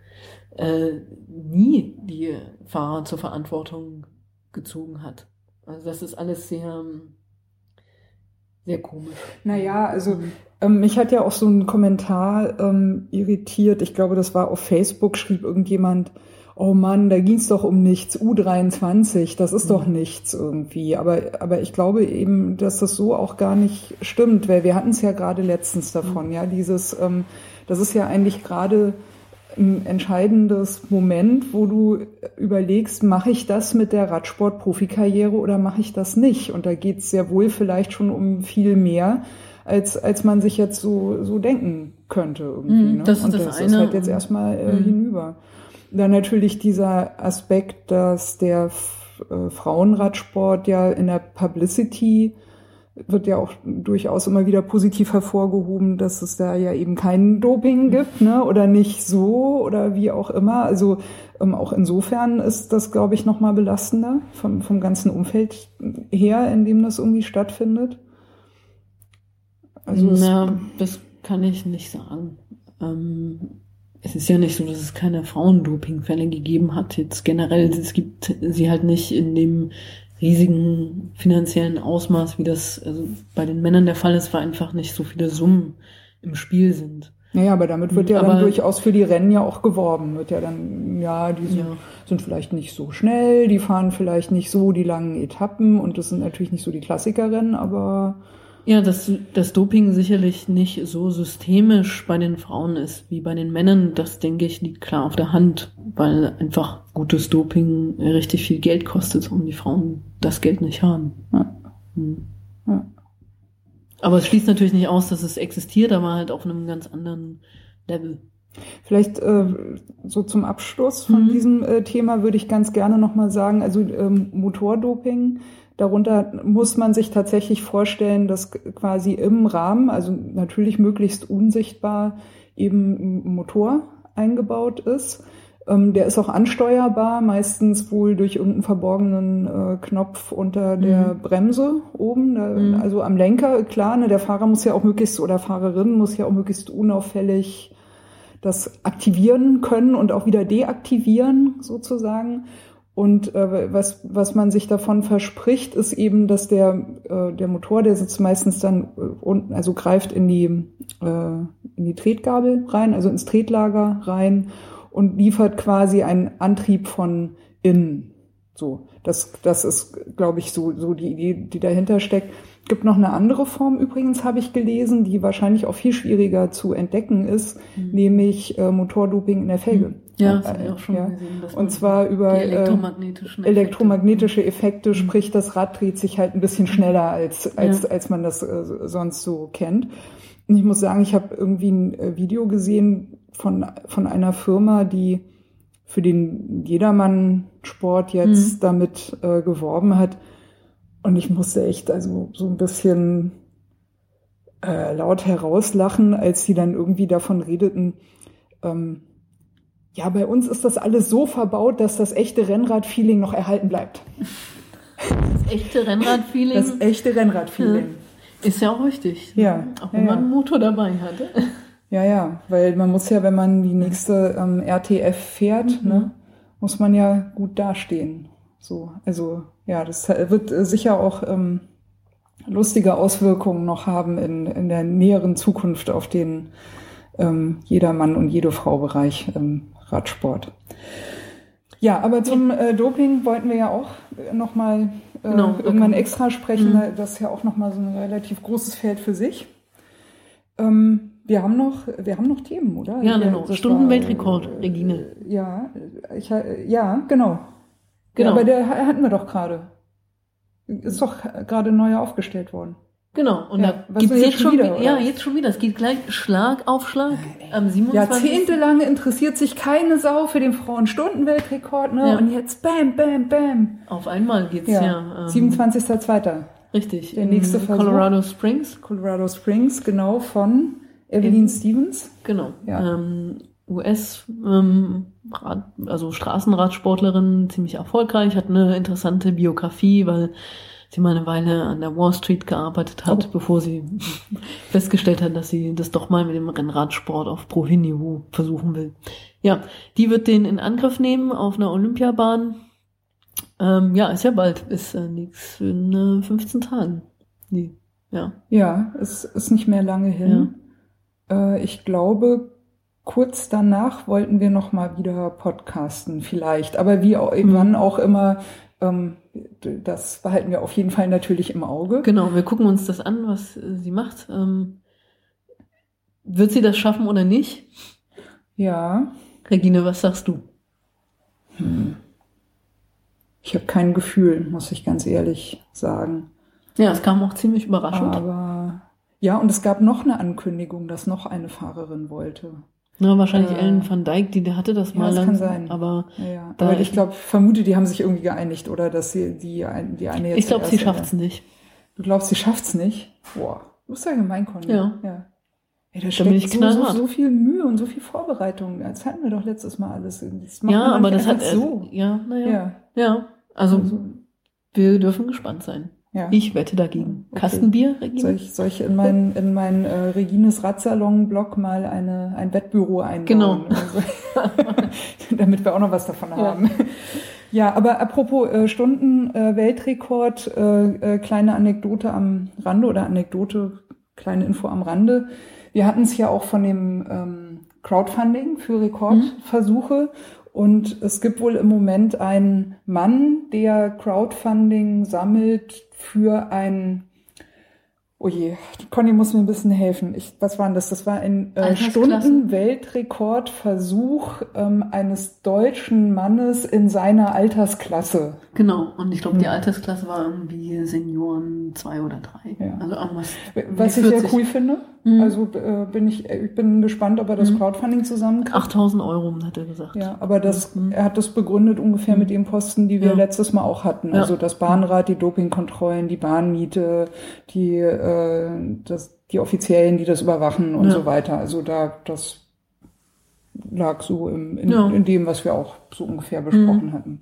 äh, nie die Fahrer zur Verantwortung gezogen hat. Also das ist alles sehr sehr komisch. Naja, also ähm, mich hat ja auch so ein Kommentar ähm, irritiert. Ich glaube, das war auf Facebook, schrieb irgendjemand, oh Mann, da ging's doch um nichts, U23, das ist mhm. doch nichts irgendwie. Aber, aber ich glaube eben, dass das so auch gar nicht stimmt, weil wir hatten es ja gerade letztens davon, mhm. ja, dieses, ähm, das ist ja eigentlich gerade ein entscheidendes Moment, wo du überlegst, mache ich das mit der Radsport-Profikarriere oder mache ich das nicht? Und da geht es sehr wohl vielleicht schon um viel mehr, als, als man sich jetzt so, so denken könnte irgendwie. Mm, ne? Das Und ist das, das ist halt jetzt erstmal äh, mm. hinüber. Dann natürlich dieser Aspekt, dass der äh, Frauenradsport ja in der Publicity wird ja auch durchaus immer wieder positiv hervorgehoben, dass es da ja eben kein Doping gibt, ne, oder nicht so oder wie auch immer. Also ähm, auch insofern ist das, glaube ich, nochmal belastender vom, vom ganzen Umfeld her, in dem das irgendwie stattfindet. Also Na, das kann ich nicht sagen. Ähm, es ist ja nicht so, dass es keine Frauendopingfälle gegeben hat. Jetzt generell, es gibt sie halt nicht in dem riesigen finanziellen Ausmaß, wie das also bei den Männern der Fall ist, weil einfach nicht so viele Summen im Spiel sind. Naja, aber damit wird ja aber, dann durchaus für die Rennen ja auch geworben. Wird ja dann, ja, die sind, ja. sind vielleicht nicht so schnell, die fahren vielleicht nicht so die langen Etappen und das sind natürlich nicht so die Klassikerrennen, aber ja, dass das Doping sicherlich nicht so systemisch bei den Frauen ist wie bei den Männern, das denke ich liegt klar auf der Hand, weil einfach gutes Doping richtig viel Geld kostet und die Frauen das Geld nicht haben. Ja. Hm. Ja. Aber es schließt natürlich nicht aus, dass es existiert, aber halt auf einem ganz anderen Level. Vielleicht äh, so zum Abschluss von Mhm. diesem äh, Thema würde ich ganz gerne nochmal sagen, also ähm, Motordoping, darunter muss man sich tatsächlich vorstellen, dass quasi im Rahmen, also natürlich möglichst unsichtbar, eben ein Motor eingebaut ist. Ähm, der ist auch ansteuerbar, meistens wohl durch irgendeinen verborgenen äh, Knopf unter der Bremse oben, Mhm. also am Lenker, klar, ne, der Fahrer muss ja auch möglichst, oder Fahrerin muss ja auch möglichst unauffällig das aktivieren können und auch wieder deaktivieren sozusagen. Und äh, was, was man sich davon verspricht, ist eben, dass der, äh, der Motor, der sitzt meistens dann äh, unten, also greift in die, äh, in die Tretgabel rein, also ins Tretlager rein und liefert quasi einen Antrieb von innen. So, das, das ist, glaube ich, so, so die Idee, die dahinter steckt. Gibt noch eine andere Form übrigens, habe ich gelesen, die wahrscheinlich auch viel schwieriger zu entdecken ist, nämlich äh, Motordoping in der Felge. Ja, das habe ich auch schon Ja. gesehen. Und zwar über äh, elektromagnetischen Effekte- elektromagnetische Effekte, sprich das Rad dreht sich halt ein bisschen schneller als als Ja. als man das äh, sonst so kennt. Und ich muss sagen, ich habe irgendwie ein äh, Video gesehen von von einer Firma, die für den Jedermann-Sport jetzt Mhm. damit äh, geworben hat. Und ich musste echt also so ein bisschen äh, laut herauslachen, als sie dann irgendwie davon redeten, ähm, ja, bei uns ist das alles so verbaut, dass das echte Rennrad-Feeling noch erhalten bleibt. Das echte Rennradfeeling Das echte Rennrad-Feeling. ist ja auch richtig. Ja, Auch wenn ja. man einen Motor dabei hatte. Ja, ja, weil man muss ja, wenn man die nächste ähm, RTF fährt, Mhm. ne, muss man ja gut dastehen. So, also ja, das wird äh, sicher auch ähm, lustige Auswirkungen noch haben in, in der näheren Zukunft auf den ähm, jedermann und jede Frau Bereich im Radsport. Ja, aber zum äh, Doping wollten wir ja auch nochmal äh, Genau, da irgendwann extra sprechen. Mhm. Das ist ja auch nochmal so ein relativ großes Feld für sich. Ähm, wir haben noch, wir haben noch Themen, oder? Ja, genau. Stundenweltrekord, war, äh, Regine. Ja, ich, äh, ja, genau. Genau. Ja, aber der ha- hatten wir doch gerade. Ist doch gerade neu aufgestellt worden. Genau. Und Ja, da was gibt's denn jetzt schon wieder. oder Ja, jetzt schon wieder. Es geht gleich Schlag auf Schlag. Am 27. Jahrzehntelang interessiert sich keine Sau für den Frauenstundenweltrekord, ne? Ja. Und jetzt bam, bam, bam. Auf einmal geht's ja. Ja, ähm, 27.02. Richtig. der nächste Versuch. Colorado Springs. Colorado Springs, genau, von Evelyn Stevens. Genau. Ja. Ähm, US, ähm, Rad, also Straßenradsportlerin, ziemlich erfolgreich, hat eine interessante Biografie, weil sie mal eine Weile an der Wall Street gearbeitet hat, Oh. bevor sie festgestellt hat, dass sie das doch mal mit dem Rennradsport auf Pro-Niveau versuchen will. Ja, die wird den in Angriff nehmen auf einer Olympiabahn. Ähm, ja, ist ja bald, ist äh, nix in äh, 15 Tagen. Die, ja. Ja, es ist nicht mehr lange hin. Äh, ich glaube, kurz danach wollten wir noch mal wieder podcasten, vielleicht. Aber wie auch, Mhm. wann auch immer, ähm, das behalten wir auf jeden Fall natürlich im Auge. Genau, wir gucken uns das an, was sie macht. Ähm, wird sie das schaffen oder nicht? Ja, Regine, was sagst du? ich habe kein Gefühl, muss ich ganz ehrlich sagen. Ja, es kam auch ziemlich überraschend. Aber ja, und es gab noch eine Ankündigung, dass noch eine Fahrerin wollte. Na, wahrscheinlich äh, Ellen van Dijk, die, die hatte das ja, mal das kann langsam, sein. aber Ja, ja. Aber ich glaube, vermute, die haben sich irgendwie geeinigt oder dass sie die, die eine jetzt. ich glaube, sie schafft's nicht. Du glaubst, sie schafft's nicht? Boah, du bist ja gemein, Conny. Ja. ja. Ey, da bin ich steckt so, so, so viel Mühe und so viel Vorbereitung. Das hatten wir doch letztes Mal alles. Das Ja, aber das hat so. ja, naja. Ja. Ja. Also, Also, wir dürfen gespannt sein. Ja. Ich wette dagegen. Okay. Kastenbier, Regine? Soll ich, soll ich in meinen in mein, äh, Regines Radsalon-Blog mal eine, ein Wettbüro einbauen? Genau. Also, damit wir auch noch was davon Ja. haben. Ja, aber apropos äh, Stunden äh, Weltrekord, äh, äh, kleine Anekdote am Rande oder Anekdote, kleine Info am Rande. Wir hatten es ja auch von dem ähm, Crowdfunding für Rekordversuche. Und es gibt wohl im Moment einen Mann, der Crowdfunding sammelt für ein Oh je, Conny muss mir ein bisschen helfen. Ich, was war denn das? Das war ein äh? Stunden-Weltrekordversuch ähm, eines deutschen Mannes in seiner Altersklasse. Genau. Und ich glaube, die Hm. Altersklasse war irgendwie Senioren zwei oder drei. Ja. Also irgendwas. Was ich sehr 40. cool finde. Mhm. Also äh, bin ich, ich bin gespannt, ob er das mhm. Crowdfunding zusammenkriegt. 8000 Euro, hat er gesagt. Ja, aber das, mhm. er hat das begründet ungefähr mit den Posten, die wir ja. letztes Mal auch hatten. Also das Bahnrad, die Dopingkontrollen, die Bahnmiete, die, äh, das, die Offiziellen, die das überwachen und so weiter. Also da, das lag so im, in, in dem, was wir auch so ungefähr besprochen mhm. hatten.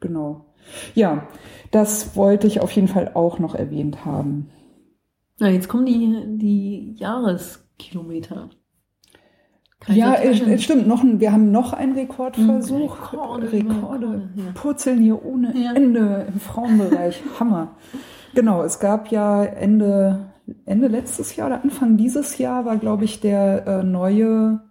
Genau. Ja, das wollte ich auf jeden Fall auch noch erwähnt haben. Na, jetzt kommen die, die Jahreskilometer. ja, es stimmt. Noch ein, wir haben noch einen Rekordversuch. Rekorde, Rekorde ja. purzeln hier ohne ja. Ende im Frauenbereich. Hammer. Genau, es gab ja Ende, Ende letztes Jahr oder Anfang dieses Jahr war, glaube ich, der äh, neue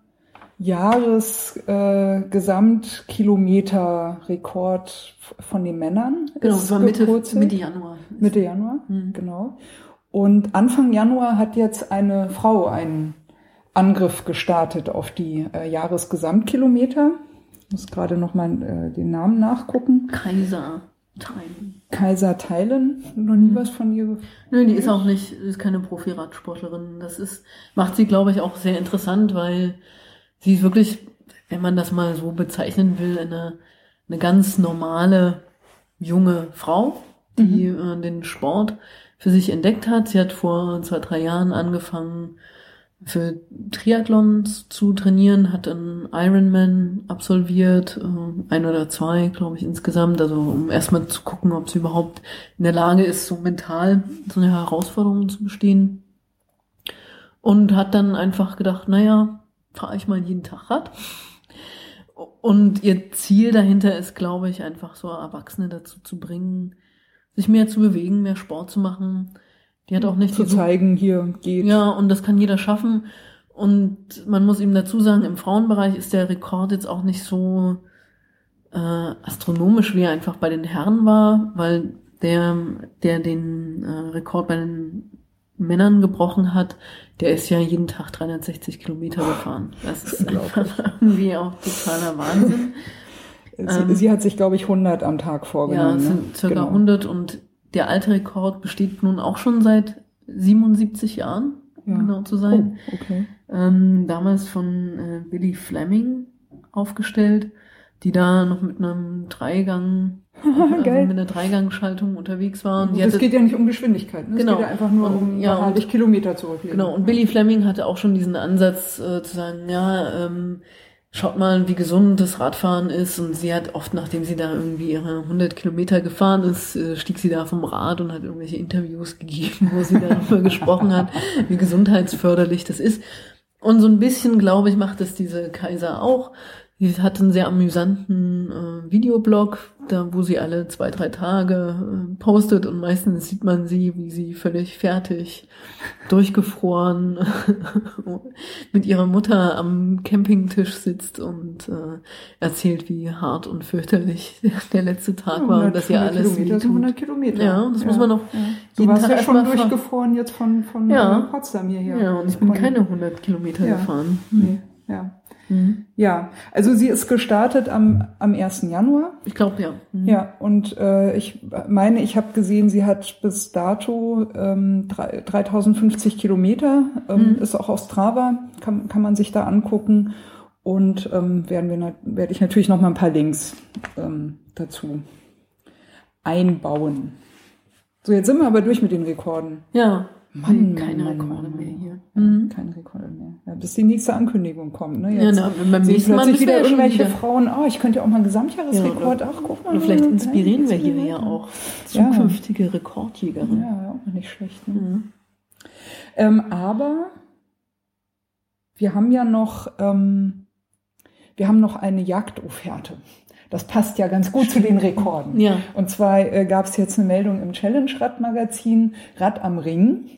Jahresgesamtkilometer-Rekord äh, von den Männern. Genau, es war Mitte, Mitte Januar. Mitte Januar, mhm. genau. Und Anfang Januar hat jetzt eine Frau einen Angriff gestartet auf die äh, Jahresgesamtkilometer. Ich muss gerade noch mal äh, den Namen nachgucken. Kaiser Teilen. Kaiser Teilen, noch nie mhm. was von ihr. Nö, die ist auch nicht, ist keine Profi-Radsportlerin. Das ist, macht sie, glaube ich, auch sehr interessant, weil sie ist wirklich, wenn man das mal so bezeichnen will, eine, eine ganz normale junge Frau, die mhm. äh, den Sport für sich entdeckt hat. Sie hat vor zwei, drei Jahren angefangen, für Triathlons zu trainieren, hat einen Ironman absolviert, äh, ein oder zwei, glaube ich, insgesamt, also um erstmal zu gucken, ob sie überhaupt in der Lage ist, so mental so eine Herausforderung zu bestehen. Und hat dann einfach gedacht, naja, fahre ich mal jeden Tag Rad. Und ihr Ziel dahinter ist, glaube ich, einfach so Erwachsene dazu zu bringen, sich mehr zu bewegen, mehr Sport zu machen. Die hat auch nicht zu zeigen, hier geht. Ja, und das kann jeder schaffen. Und man muss ihm dazu sagen, im Frauenbereich ist der Rekord jetzt auch nicht so äh, astronomisch, wie er einfach bei den Herren war, weil der, der den äh, Rekord bei den Männern gebrochen hat, der ist ja jeden Tag 360 Kilometer gefahren. Das ist einfach irgendwie auch totaler Wahnsinn. Sie, ähm, sie, hat sich, glaube ich, 100 am Tag vorgenommen. Ja, es sind ne? circa genau. 100 und der alte Rekord besteht nun auch schon seit 77 Jahren, um ja. genau zu sein. Oh, okay. Ähm, damals von äh, Billy Fleming aufgestellt, die da noch mit einem Dreigang also mit einer Dreigangschaltung unterwegs waren. Die das hatte, geht ja nicht um Geschwindigkeit, ne? genau. es geht ja einfach nur und, um ja, und, Kilometer zurücklegen. Genau, und Billy Fleming hatte auch schon diesen Ansatz äh, zu sagen, ja, ähm, schaut mal, wie gesund das Radfahren ist. Und sie hat oft, nachdem sie da irgendwie ihre 100 Kilometer gefahren ist, äh, stieg sie da vom Rad und hat irgendwelche Interviews gegeben, wo sie darüber gesprochen hat, wie gesundheitsförderlich das ist. Und so ein bisschen, glaube ich, macht es diese Kaiser auch. Sie hat einen sehr amüsanten äh, Videoblog, da wo sie alle zwei, drei Tage äh, postet und meistens sieht man sie, wie sie völlig fertig, durchgefroren mit ihrer Mutter am Campingtisch sitzt und äh, erzählt, wie hart und fürchterlich der letzte Tag war und dass ihr alles Kilometer, 100 Kilometer. Ja, das ja. muss man noch. Ja. Du warst Tag ja schon durchgefroren jetzt von, von ja. Potsdam hierher. Ja, und ich bin keine 100 Kilometer gefahren. Nee, ja. Mhm. Ja, also sie ist gestartet am, am 1. Januar. Ich glaube, ja. Mhm. Ja, und äh, ich meine, ich habe gesehen, sie hat bis dato ähm, 3050 Kilometer, ähm, mhm. ist auch aus Strava, kann, kann man sich da angucken. Und ähm, werden wir werde ich natürlich noch mal ein paar Links ähm, dazu einbauen. So, jetzt sind wir aber durch mit den Rekorden. Ja. Mann, keine Mann, Rekorde Mann, mehr hier. Mhm. Keine Rekorde mehr. Ja, bis die nächste Ankündigung kommt. Ne? Jetzt ja, na, beim Mal plötzlich wieder irgendwelche wieder. Frauen, oh, ich könnte ja auch mal einen Gesamtjahresrekord, ja, ach, guck mal. Oder vielleicht inspirieren wir hier ja auch zukünftige ja. Rekordjägerinnen. Ja, auch nicht schlecht. Ne? Mhm. Ähm, aber wir haben ja noch, ähm, wir haben noch eine Jagdofferte. Das passt ja ganz gut zu den Rekorden. Ja. Und zwar äh, gab es jetzt eine Meldung im Challenge-Rad-Magazin Rad am Ring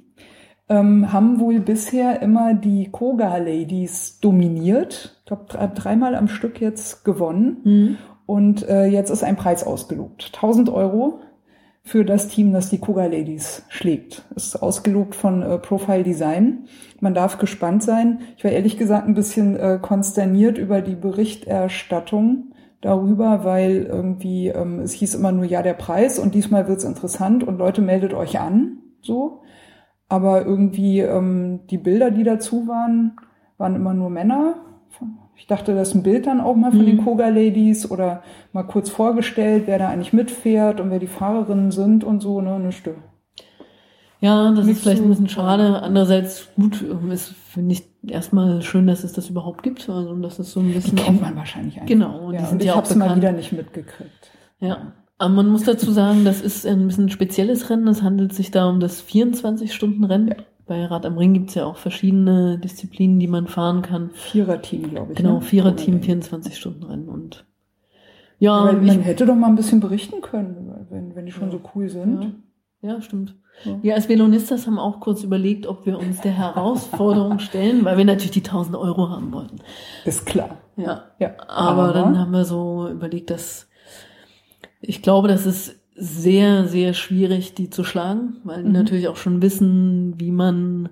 ähm, haben wohl bisher immer die Koga-Ladies dominiert. Ich glaube, dreimal am Stück jetzt gewonnen. Mhm. Und äh, jetzt ist ein Preis ausgelobt. 1000 Euro für das Team, das die Koga Ladies schlägt. Ist ausgelobt von äh, Profile Design. Man darf gespannt sein. Ich war ehrlich gesagt ein bisschen äh, konsterniert über die Berichterstattung darüber, weil irgendwie ähm, es hieß immer nur ja der Preis und diesmal wird's interessant und Leute meldet euch an. So. Aber irgendwie ähm, die Bilder, die dazu waren, waren immer nur Männer. Ich dachte, das ist ein Bild dann auch mal von Mhm. den Koga-Ladies oder mal kurz vorgestellt, wer da eigentlich mitfährt und wer die Fahrerinnen sind und so, ne, nichts. Ja, das Nicht ist vielleicht ein bisschen schade. Andererseits gut, ähm, ist finde ich erstmal schön, dass es das überhaupt gibt. Also dass es so ein Die bisschen kennt auch- man wahrscheinlich einfach. Genau, und ja, die und sind ich ja es mal wieder nicht mitgekriegt. Ja. Aber man muss dazu sagen, das ist ein bisschen ein spezielles Rennen. Es handelt sich da um das 24-Stunden-Rennen. Bei Rad am Ring gibt's ja auch verschiedene Disziplinen, die man fahren kann. Viererteam, glaube ich. Genau, ne? Vierer-Team, Oder- 24-Stunden-Rennen. Und ja, Aber ich, man hätte doch mal ein bisschen berichten können, wenn, wenn die schon Ja. so cool sind. ja, ja, stimmt. Ja. Wir als Velonistas haben auch kurz überlegt, ob wir uns der Herausforderung stellen, weil wir natürlich die 1000 Euro haben wollten. Ist klar. Ja, Ja. Aber, dann haben wir so überlegt, dass ich glaube, das ist sehr, sehr schwierig, die zu schlagen, weil die Mhm. natürlich auch schon wissen, wie man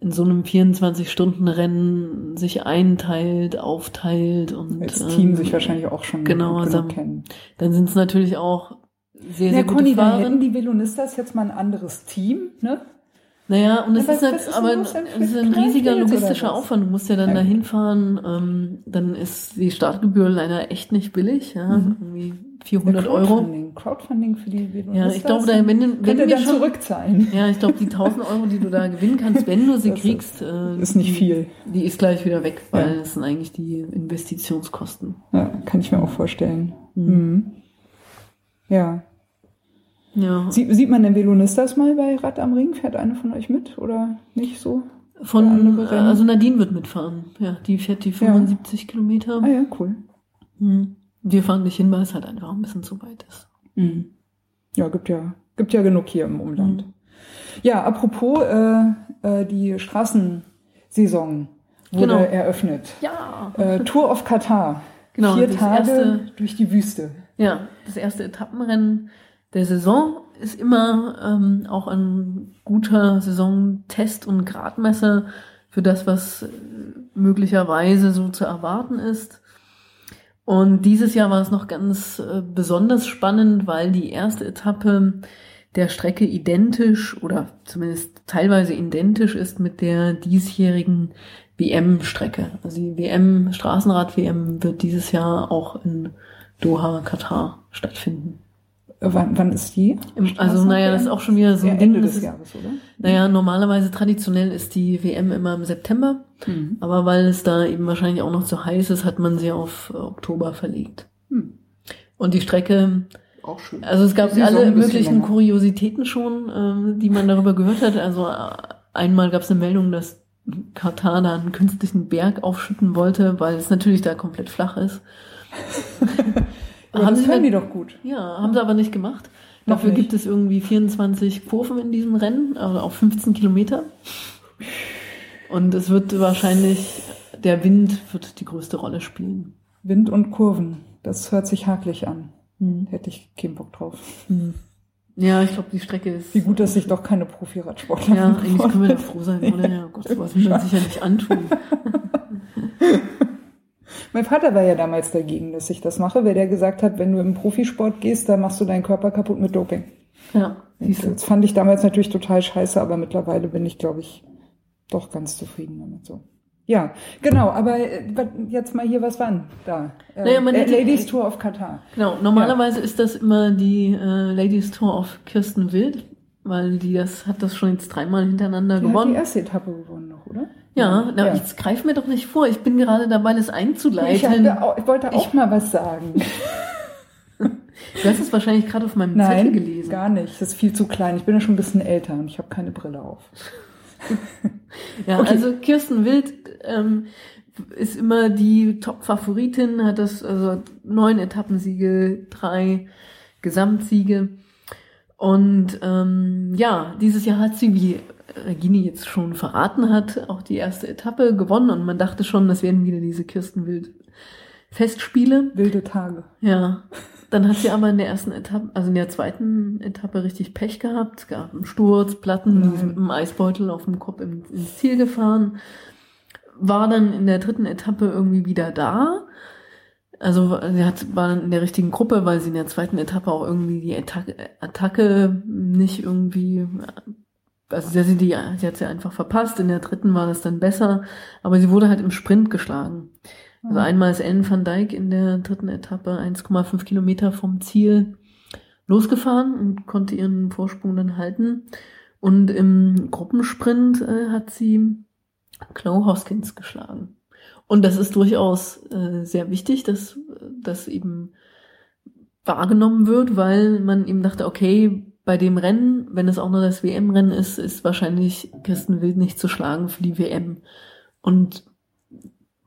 in so einem 24-Stunden-Rennen sich einteilt, aufteilt und als ähm, Team sich wahrscheinlich auch schon genau, kennen. Dann sind es natürlich auch sehr, sehr gute Conny, dann Fahrer. hätten die Velonistas jetzt mal ein anderes Team, ne? Naja, und es ist, halt, ist aber es ist ein riesiger logistischer? Aufwand. Du musst ja dann Ja. dahin fahren. Ähm, dann ist die Startgebühr leider echt nicht billig. Ja, Mhm. irgendwie 400 Ja, Euro. Crowdfunding. Crowdfunding für die Velonistas. Ja, ich glaube, wenn, du- wenn dir dann schon, zurückzahlen. ja, ich glaube, die 1000 Euro, die du da gewinnen kannst, wenn du sie Das ist- kriegst, äh, Ist nicht die, viel. Die ist gleich wieder weg, weil Ja. das sind eigentlich die Investitionskosten. Ja, kann ich mir auch vorstellen. Mhm. Mhm. Ja. Ja. Sie, sieht man den Velonistas mal bei Rad am Ring? Fährt eine von euch mit oder nicht so? Von, also Nadine wird mitfahren. Ja, die fährt die 75 Kilometer. Ah ja, cool. Mhm. Wir fahren nicht hin, weil es halt einfach ein bisschen zu weit ist. Mhm. Ja, gibt ja, gibt ja genug hier im Umland. Mhm. Ja, apropos äh, äh, die Straßensaison wurde Genau. eröffnet. Ja. Äh, Tour of Katar. Genau, Vier Tage erste- durch die Wüste. Ja, das erste Etappenrennen der Saison ist immer ähm, auch ein guter Saisontest und Gradmesser für das, was äh, möglicherweise so zu erwarten ist. Und dieses Jahr war es noch ganz äh, besonders spannend, weil die erste Etappe der Strecke identisch oder zumindest teilweise identisch ist mit der diesjährigen WM-Strecke. Also die WM, Straßenrad-WM wird dieses Jahr auch in Doha, Katar stattfinden. Äh, wann, wann ist die? Im, also naja, das ist auch schon wieder so ja, ein Ding. Ende des ist, Jahres, oder? Naja, normalerweise traditionell ist die WM immer im September, Mhm. aber weil es da eben wahrscheinlich auch noch zu heiß ist, hat man sie auf äh, Oktober verlegt. Hm. Und die Strecke, Auch schön. also es gab alle möglichen länger. Kuriositäten schon, ähm, die man darüber gehört hat. Also äh, einmal gab es eine Meldung, dass Katar da einen künstlichen Berg aufschütten wollte, weil es natürlich da komplett flach ist. Aber Haben das sie können mit- die doch gut. Ja, haben sie aber nicht gemacht. Noch Dafür nicht. gibt es irgendwie 24 Kurven in diesem Rennen, also auf 15 Kilometer. Und es wird wahrscheinlich, der Wind wird die größte Rolle spielen. Wind und Kurven. Das hört sich hakelig an. Hm. Hätte ich keinen Bock drauf. Hm. Ja, ich glaube, die Strecke ist. Wie gut, dass ich doch keine Profi-Radsportler Ja, eigentlich können wir bin. doch froh sein, oder? Ja, Gott, sowas will man sich ja nicht antun. Mein Vater war ja damals dagegen, dass ich das mache, weil der gesagt hat, wenn du im Profisport gehst, dann machst du deinen Körper kaputt mit Doping. Ja. Das fand ich damals natürlich total scheiße, aber mittlerweile bin ich, glaube ich, doch ganz zufrieden damit so. Ja, genau, aber äh, jetzt mal hier, was war da? Äh, Naja, man äh, hätte- Ladies Tour of Katar. Genau, normalerweise ist das immer die äh, Ladies Tour of Kirsten Wild, weil die das hat das schon jetzt dreimal hintereinander Die hat gewonnen. die erste Etappe gewonnen? Ja, na, ja. jetzt greif mir doch nicht vor. Ich bin gerade dabei, das Ich, einzuleiten. hatte auch, ich wollte auch mal was sagen. Du hast es wahrscheinlich gerade auf meinem Zettel Nein, gelesen. gar nicht. Das ist viel zu klein. Ich bin ja schon ein bisschen älter und ich habe keine Brille auf. Ja, Okay. also Kirsten Wild ähm, ist immer die Top-Favoritin, hat das also neun Etappensiege, drei Gesamtsiege. Und ähm, ja, dieses Jahr hat sie, wie Regini jetzt schon verraten hat, auch die erste Etappe gewonnen und man dachte schon, das werden wieder diese Kirsten Wild Festspiele. Wilde Tage. Ja, dann hat sie aber in der ersten Etappe, also in der zweiten Etappe richtig Pech gehabt. Es gab einen Sturz, Platten, Nein. mit einem Eisbeutel auf dem Kopf in, ins Ziel gefahren. War dann in der dritten Etappe irgendwie wieder da. Also sie hat, war dann in der richtigen Gruppe, weil sie in der zweiten Etappe auch irgendwie die Attacke, Attacke nicht irgendwie also sie, die, sie hat sie einfach verpasst. In der dritten war das dann besser, aber sie wurde halt im Sprint geschlagen. Also Mhm. einmal ist Ellen van Dijk in der dritten Etappe 1,5 Kilometer vom Ziel losgefahren und konnte ihren Vorsprung dann halten. Und im Gruppensprint äh, hat sie Chloe Hoskins geschlagen. Und das ist durchaus äh, sehr wichtig, dass das eben wahrgenommen wird, weil man eben dachte, okay, bei dem Rennen, wenn es auch nur das WM-Rennen ist, ist wahrscheinlich Kirsten Wild nicht zu schlagen für die WM. Und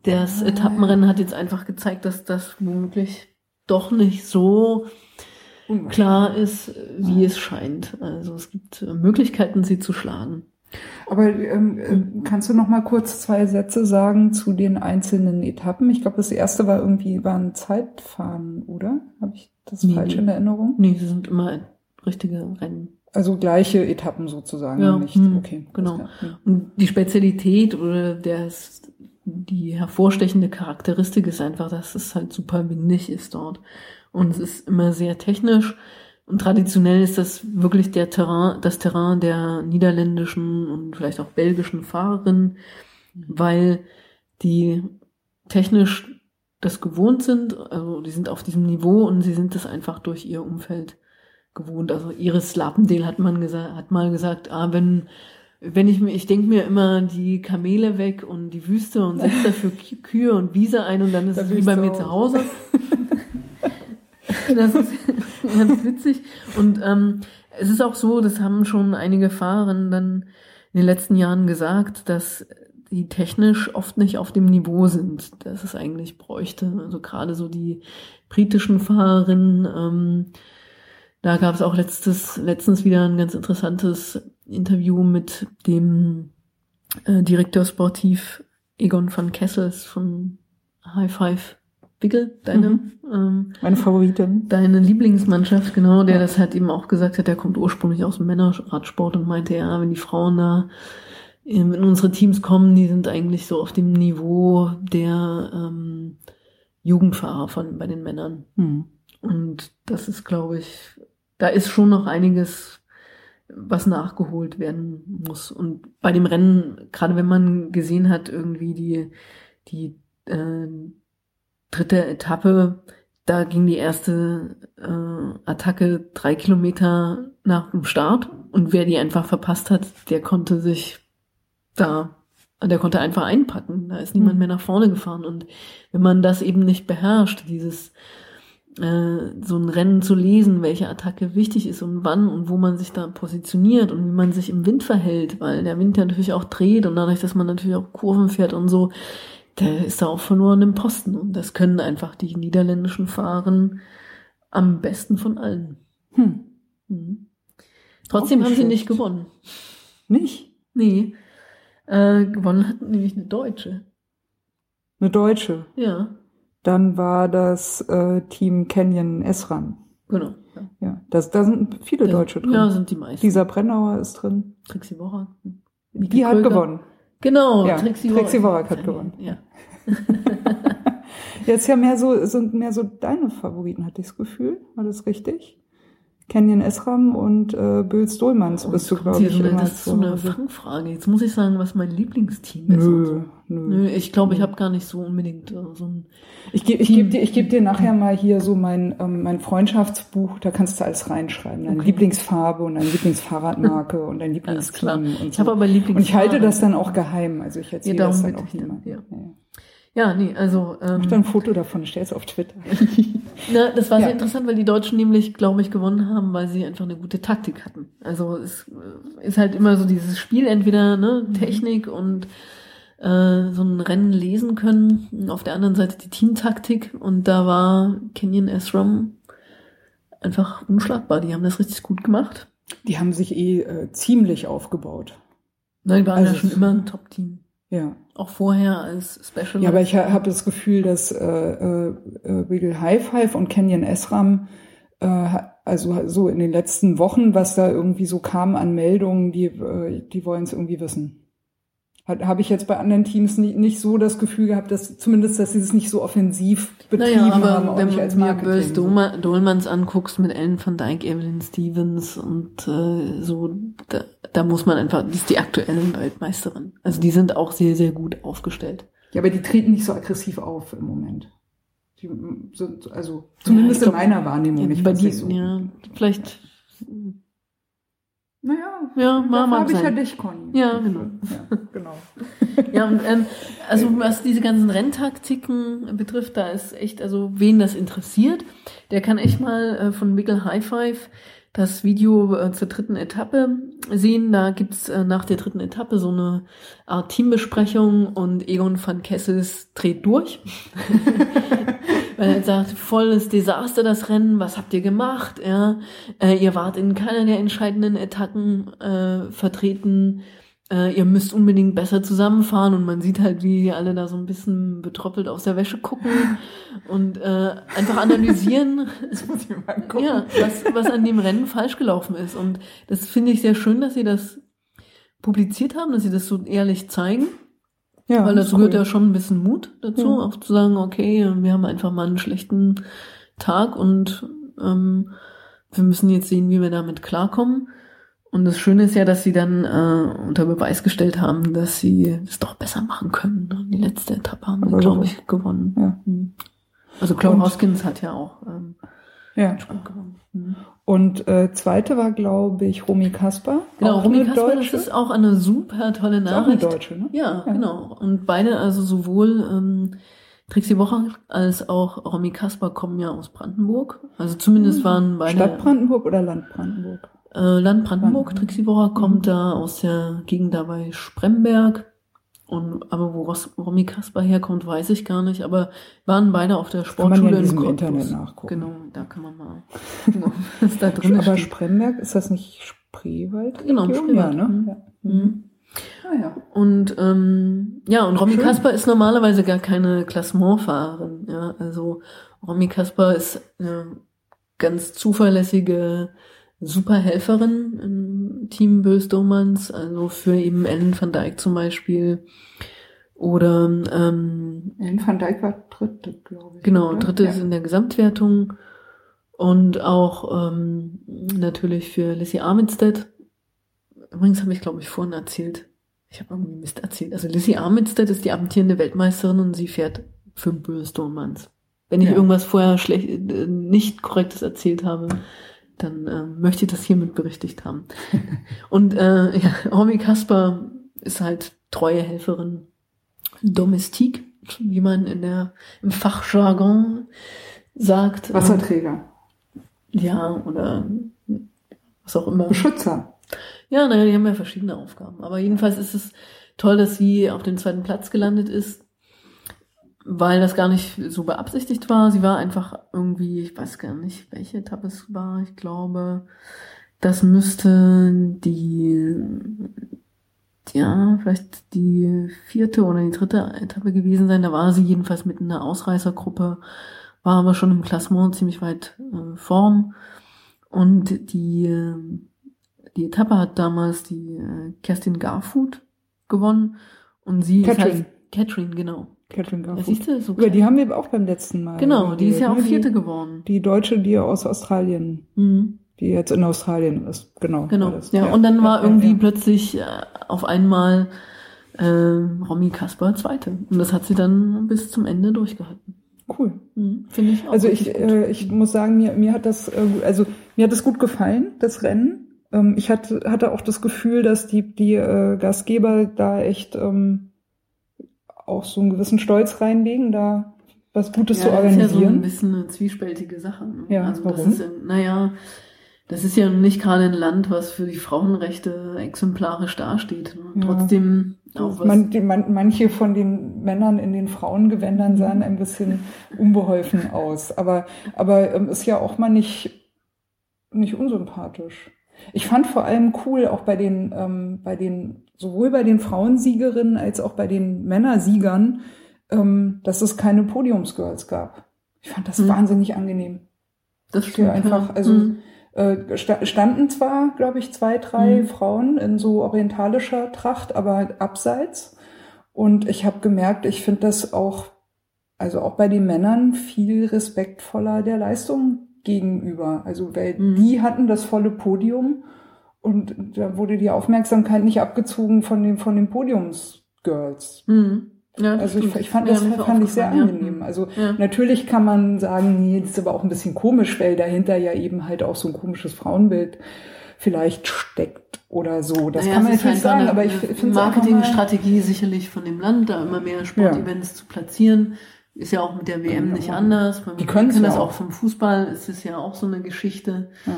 das Ah. Etappenrennen hat jetzt einfach gezeigt, dass das womöglich doch nicht so klar ist, wie es scheint. Also es gibt äh, Möglichkeiten, sie zu schlagen. Aber ähm, äh, kannst du noch mal kurz zwei Sätze sagen zu den einzelnen Etappen? Ich glaube, das erste war irgendwie war ein Zeitfahren, oder? Habe ich das Nee, falsch in Erinnerung? Nee, sie sind immer richtige Rennen. Also gleiche Etappen sozusagen, Ja, nicht? hm, okay, genau. klar. Und die Spezialität oder das, die hervorstechende Charakteristik ist einfach, dass es halt super windig ist dort. Und es ist immer sehr technisch. Und traditionell ist das wirklich der Terrain, das Terrain der niederländischen und vielleicht auch belgischen Fahrerinnen, weil die technisch das gewohnt sind, also die sind auf diesem Niveau und sie sind das einfach durch ihr Umfeld gewohnt. Also Iris Lapendale hat man gesagt, hat mal gesagt, ah, wenn wenn ich mir, ich denke mir immer die Kamele weg und die Wüste und setze dafür Kü- Kühe und Wiese ein und dann ist Da es wie bei zu mir zu Hause. das ist ganz witzig. Und ähm, es ist auch so, das haben schon einige Fahrerinnen dann in den letzten Jahren gesagt, dass die technisch oft nicht auf dem Niveau sind, das es eigentlich bräuchte. Also gerade so die britischen Fahrerinnen, ähm, da gab es auch letztes, letztens wieder ein ganz interessantes Interview mit dem äh, Direktor Sportiv Egon van Kessels von High Five Wiggle, deine, Mhm. ähm, Meine Favoritin. deine Lieblingsmannschaft, genau, der das halt eben auch gesagt hat, der kommt ursprünglich aus dem Männerradsport und meinte, ja, wenn die Frauen da ähm, in unsere Teams kommen, die sind eigentlich so auf dem Niveau der ähm, Jugendfahrer von bei den Männern. Hm. Und das ist, glaube ich, da ist schon noch einiges, was nachgeholt werden muss. Und bei dem Rennen, gerade wenn man gesehen hat, irgendwie die, die äh, dritte Etappe, da ging die erste äh, Attacke drei Kilometer nach dem Start und wer die einfach verpasst hat, der konnte sich da, der konnte einfach einpacken. Da ist niemand Mhm. mehr nach vorne gefahren. Und wenn man das eben nicht beherrscht, dieses so ein Rennen zu lesen, welche Attacke wichtig ist und wann und wo man sich da positioniert und wie man sich im Wind verhält, weil der Wind ja natürlich auch dreht und dadurch, dass man natürlich auch Kurven fährt und so, der ist da auch verloren im Posten. Und das können einfach die niederländischen Fahren am besten von allen. Hm. Mhm. Trotzdem haben sie nicht gewonnen. Nicht? Nee. Äh, gewonnen hat nämlich eine Deutsche. Eine Deutsche. Ja, Dann war das äh, Team Canyon Esram. genau. Ja, Ja, das, da sind viele Deutsche drin. Ja, sind die meisten. Dieser Brennauer ist drin. Trixie Worak. Die hat gewonnen. Genau, Ja, Trixie, Trixie Worak. Hat gewonnen. Ja. Jetzt ja mehr so, sind mehr so deine Favoriten, hatte ich das Gefühl. War das richtig? Canyon Esram und äh, Bülz Dohlmanns bist du, glaube ich, hier Das ist so eine. Fangfrage. Jetzt muss ich sagen, was mein Lieblingsteam ist. Nö, nö. Nö, ich glaube, ich habe gar nicht so unbedingt äh, so ein. Ich gebe ich geb dir, ich geb dir nachher mal hier so mein, ähm, mein Freundschaftsbuch, da kannst du alles reinschreiben. Deine Okay. Lieblingsfarbe und deine Lieblingsfahrradmarke und dein. Lieblingsteam und Ich so. habe aber Lieblings. und ich halte das dann auch geheim. Also ich erzähle Ja, das dann auch ich niemandem. ja. Ja. Ja, nee, also. Ähm, Mach dann ein Foto davon, stell's auf Twitter. Na, das war sehr interessant, weil die Deutschen nämlich, glaube ich, gewonnen haben, weil sie einfach eine gute Taktik hatten. Also es äh, ist halt immer so dieses Spiel, entweder ne, Technik und äh, so ein Rennen lesen können, auf der anderen Seite die Teamtaktik und da war Kenyon Esram einfach unschlagbar. Die haben das richtig gut gemacht. Die haben sich eh äh, ziemlich aufgebaut. Die waren Also ja schon immer ein Top-Team. Ja. Auch vorher als Special. Ja, aber ich ha- habe das Gefühl, dass äh, äh, äh, Wiggle High Five und Canyon Esram, äh, also so in den letzten Wochen, was da irgendwie so kam an Meldungen, die, äh, die wollen es irgendwie wissen. Habe ich jetzt bei anderen Teams nie, nicht so das Gefühl gehabt, dass zumindest, dass sie es nicht so offensiv betrieben naja, aber haben, auch wenn nicht du als Marketing. Böls Dohlmanns anguckst mit Ellen van Dijk, Evelyn Stevens und äh, so, da, da muss man einfach, die ist die aktuelle Weltmeisterin. Also die sind auch sehr, sehr gut aufgestellt. Ja, aber die treten nicht so aggressiv auf im Moment. Die sind, also zumindest Ja, glaub, in meiner Wahrnehmung nicht. bei die, so- ja, vielleicht, Naja, Ja, mag habe ich ja dich, Conny. Ja, genau. Ja, genau. ja, und ähm, also was diese ganzen Renntaktiken betrifft, da ist echt, also wen das interessiert, der kann echt mal äh, von Wiggle High Five das Video äh, zur dritten Etappe sehen. Da gibt's äh, nach der dritten Etappe so eine Art Teambesprechung und Egon van Kessels dreht durch. Weil er sagt, volles Desaster das Rennen, was habt ihr gemacht? Ja, äh, ihr wart in keiner der entscheidenden Etappen äh, vertreten. Äh, ihr müsst unbedingt besser zusammenfahren und man sieht halt, wie alle da so ein bisschen betroppelt aus der Wäsche gucken und äh, einfach analysieren, ja, was, was an dem Rennen falsch gelaufen ist. Und das finde ich sehr schön, dass sie das publiziert haben, dass sie das so ehrlich zeigen. Ja Weil das ist gehört cool. ja schon ein bisschen Mut dazu, Ja. auch zu sagen, okay, wir haben einfach mal einen schlechten Tag und ähm, wir müssen jetzt sehen, wie wir damit klarkommen. Und das Schöne ist ja, dass sie dann äh, unter Beweis gestellt haben, dass sie es doch besser machen können. Die letzte Etappe haben sie, Aber glaube ich, gewonnen. Ja. Mhm. Also Claude Hoskins hat ja auch ähm, Ja. Mhm. Und äh, zweite war, glaube ich, Romy Kasper. Genau, Romy Kasper, das Deutsche. ist auch eine super tolle Ist auch eine Nachricht. Deutsche, ne? Ja, Ja. genau. Und beide, also sowohl ähm, Trixie Wocher als auch Romy Kasper kommen ja aus Brandenburg. Also zumindest waren beide Stadt Brandenburg oder Land Brandenburg? äh, Land Brandenburg. Brandenburg. Trixie Wocher kommt Mhm. da aus der Gegend da bei Spremberg. Und aber wo Romy Kasper herkommt, weiß ich gar nicht. Aber waren beide auf der Kann man ja Sportschule in Cottbus. Internet nachgucken. Genau, da kann man mal gucken, was da drin Aber steht. Spremberg, ist das nicht Spreewald? Genau, Ja, Spreewald. ne? Mhm. Ja. Mhm. Ah, ja. Und ähm, ja, und Romy Schön. Kasper ist normalerweise gar keine Klassementfahrerin. Ja, also Romy Kasper ist eine ganz zuverlässige Superhelferin im Team Bös-Domanns, also für eben Ellen van Dijk zum Beispiel. Oder ähm, Ellen van Dijk war dritte, glaube ich. genau, dritte ja. ist in der Gesamtwertung. Und auch ähm, natürlich für Lissy Armitstead. Übrigens habe ich, glaube ich, vorhin erzählt. Ich habe irgendwie Mist erzählt. Also Lissy Armitstead ist die amtierende Weltmeisterin und sie fährt für Böse-Domanns. Wenn ich Ja. irgendwas vorher schlecht, äh, nicht korrektes erzählt habe, dann äh, möchte ich das hiermit berichtigt haben. und äh, ja, Romy Kasper ist halt treue Helferin, Domestique, wie man in der im Fachjargon sagt. Wasserträger. ja, oder was auch immer. Beschützer. Ja, naja, die haben ja verschiedene Aufgaben. Aber jedenfalls ist es toll, dass sie auf dem zweiten Platz gelandet ist, weil das gar nicht so beabsichtigt war. Sie war einfach irgendwie, ich weiß gar nicht, welche Etappe es war. Ich glaube, das müsste die, ja, vielleicht die vierte oder die dritte Etappe gewesen sein. Da war sie jedenfalls mit in der Ausreißergruppe, war aber schon im Klassement ziemlich weit äh, vorn. Und die, die Etappe hat damals die äh, Kerstin Garfood gewonnen. Und sie Catherine. ist halt, Catherine, genau. Catherine Ja, Garfoot. siehst du, so Über die haben wir auch beim letzten Mal. Genau, die ist ja auch ne? Vierte Die, geworden. die Deutsche, die aus Australien, Mhm. die jetzt in Australien ist. Genau. Genau. war das. Ja, und dann war ja, irgendwie ja. plötzlich äh, auf einmal äh, Romy Kasper Zweite. Und das hat sie dann bis zum Ende durchgehalten. Cool. Mhm. Finde ich auch. Also ich, äh, ich muss sagen, mir, mir hat das, äh, also mir hat das gut gefallen, das Rennen. Ähm, ich hatte, hatte auch das Gefühl, dass die, die äh, Gastgeber da echt ähm, auch so einen gewissen Stolz reinlegen, da was Gutes zu das ist ja so ein organisieren. bisschen eine zwiespältige Sache. Ne? Ja, also das warum? ist ja, naja, das ist ja nicht gerade ein Land, was für die Frauenrechte exemplarisch dasteht. Ne? Ja. Trotzdem auch was. Man, die, man, manche von den Männern in den Frauengewändern sahen ein bisschen unbeholfen aus. Aber, aber ähm, ist ja auch mal nicht, nicht unsympathisch. Ich fand vor allem cool, auch bei den, ähm, bei den, sowohl bei den Frauensiegerinnen als auch bei den Männersiegern, ähm, dass es keine Podiumsgirls gab. Ich fand das Mhm. wahnsinnig angenehm. das für stimmt, einfach, ja. also Mhm. äh, sta- standen zwar, glaube ich, zwei, drei Mhm. Frauen in so orientalischer Tracht, aber abseits. Und ich habe gemerkt, ich finde das auch, also auch bei den Männern viel respektvoller der Leistung gegenüber. Also weil Mhm. die hatten das volle Podium und da wurde die Aufmerksamkeit nicht abgezogen von den, von den Podiumsgirls. Mhm. Ja, Also ich, ich fand Ja, das auch fand ich sehr angenehm. Ja. Also Ja. natürlich kann man sagen, nee, das ist aber auch ein bisschen komisch, weil dahinter ja eben halt auch so ein komisches Frauenbild vielleicht steckt oder so. Das Naja, kann man natürlich einfach sagen, aber ich finde es Marketingstrategie sicherlich von dem Land, da immer mehr Sportevents zu platzieren. Ist ja auch mit der WM Genau. nicht anders. Die können's können das auch. auch vom Fußball, ist es ja auch so eine Geschichte. Ja.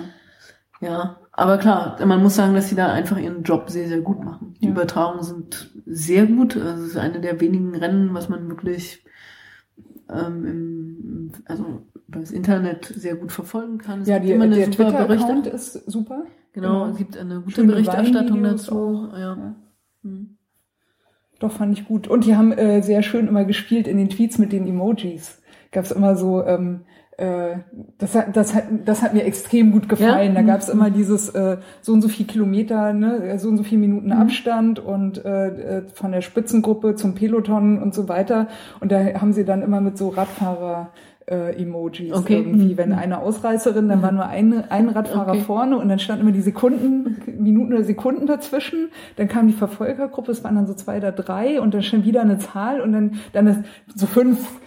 Ja, aber klar, man muss sagen, dass sie da einfach ihren Job sehr, sehr gut machen. Die Ja. Übertragungen sind sehr gut. Also es ist eine der wenigen Rennen, was man wirklich ähm, im, also über das Internet sehr gut verfolgen kann. Es ja, gibt die, immer eine der super Twitter-Account ist super. Genau, genau. es gibt eine gute Schöne Berichterstattung dazu. auch. Ja. Ja. Hm. Doch, fand ich gut. Und die haben äh, sehr schön immer gespielt in den Tweets mit den Emojis. Gab's immer so, ähm, äh, das, hat, das, hat, das hat mir extrem gut gefallen. Ja? Da gab's Mhm. immer dieses äh, so und so viel Kilometer, ne, so und so viel Minuten Mhm. Abstand und äh, äh, von der Spitzengruppe zum Peloton und so weiter. Und da haben sie dann immer mit so Radfahrer äh, Emojis Okay. irgendwie. Mhm. Wenn eine Ausreißerin, dann war nur eine, ein Radfahrer Okay. vorne und dann standen immer die Sekunden, Minuten oder Sekunden dazwischen. Dann kam die Verfolgergruppe, es waren dann so zwei oder drei und dann schon wieder eine Zahl und dann, dann das, so fünf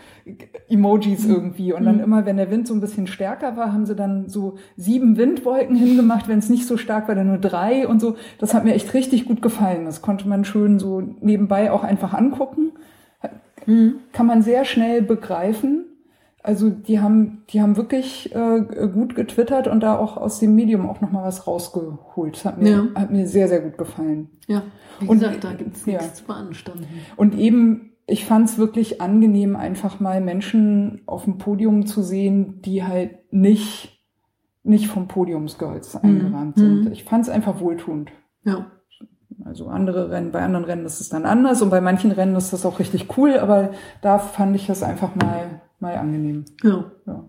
Emojis irgendwie. Und dann immer, wenn der Wind so ein bisschen stärker war, haben sie dann so sieben Windwolken hingemacht. Wenn es nicht so stark war, dann nur drei und so. Das hat mir echt richtig gut gefallen. Das konnte man schön so nebenbei auch einfach angucken. Kann man sehr schnell begreifen. Also die haben, die haben wirklich äh, gut getwittert und da auch aus dem Medium auch nochmal was rausgeholt. Das hat mir, Ja. hat mir sehr, sehr gut gefallen. Ja, wie Und- gesagt, da gibt's ja. nichts zu beanstanden. Und eben, ich fand es wirklich angenehm, einfach mal Menschen auf dem Podium zu sehen, die halt nicht, nicht vom eingerahmt Mhm. sind. Ich fand es einfach wohltuend. Ja. Also andere Rennen, bei anderen Rennen ist es dann anders und bei manchen Rennen ist das auch richtig cool, aber da fand ich das einfach mal, mal angenehm. Ja. Ja,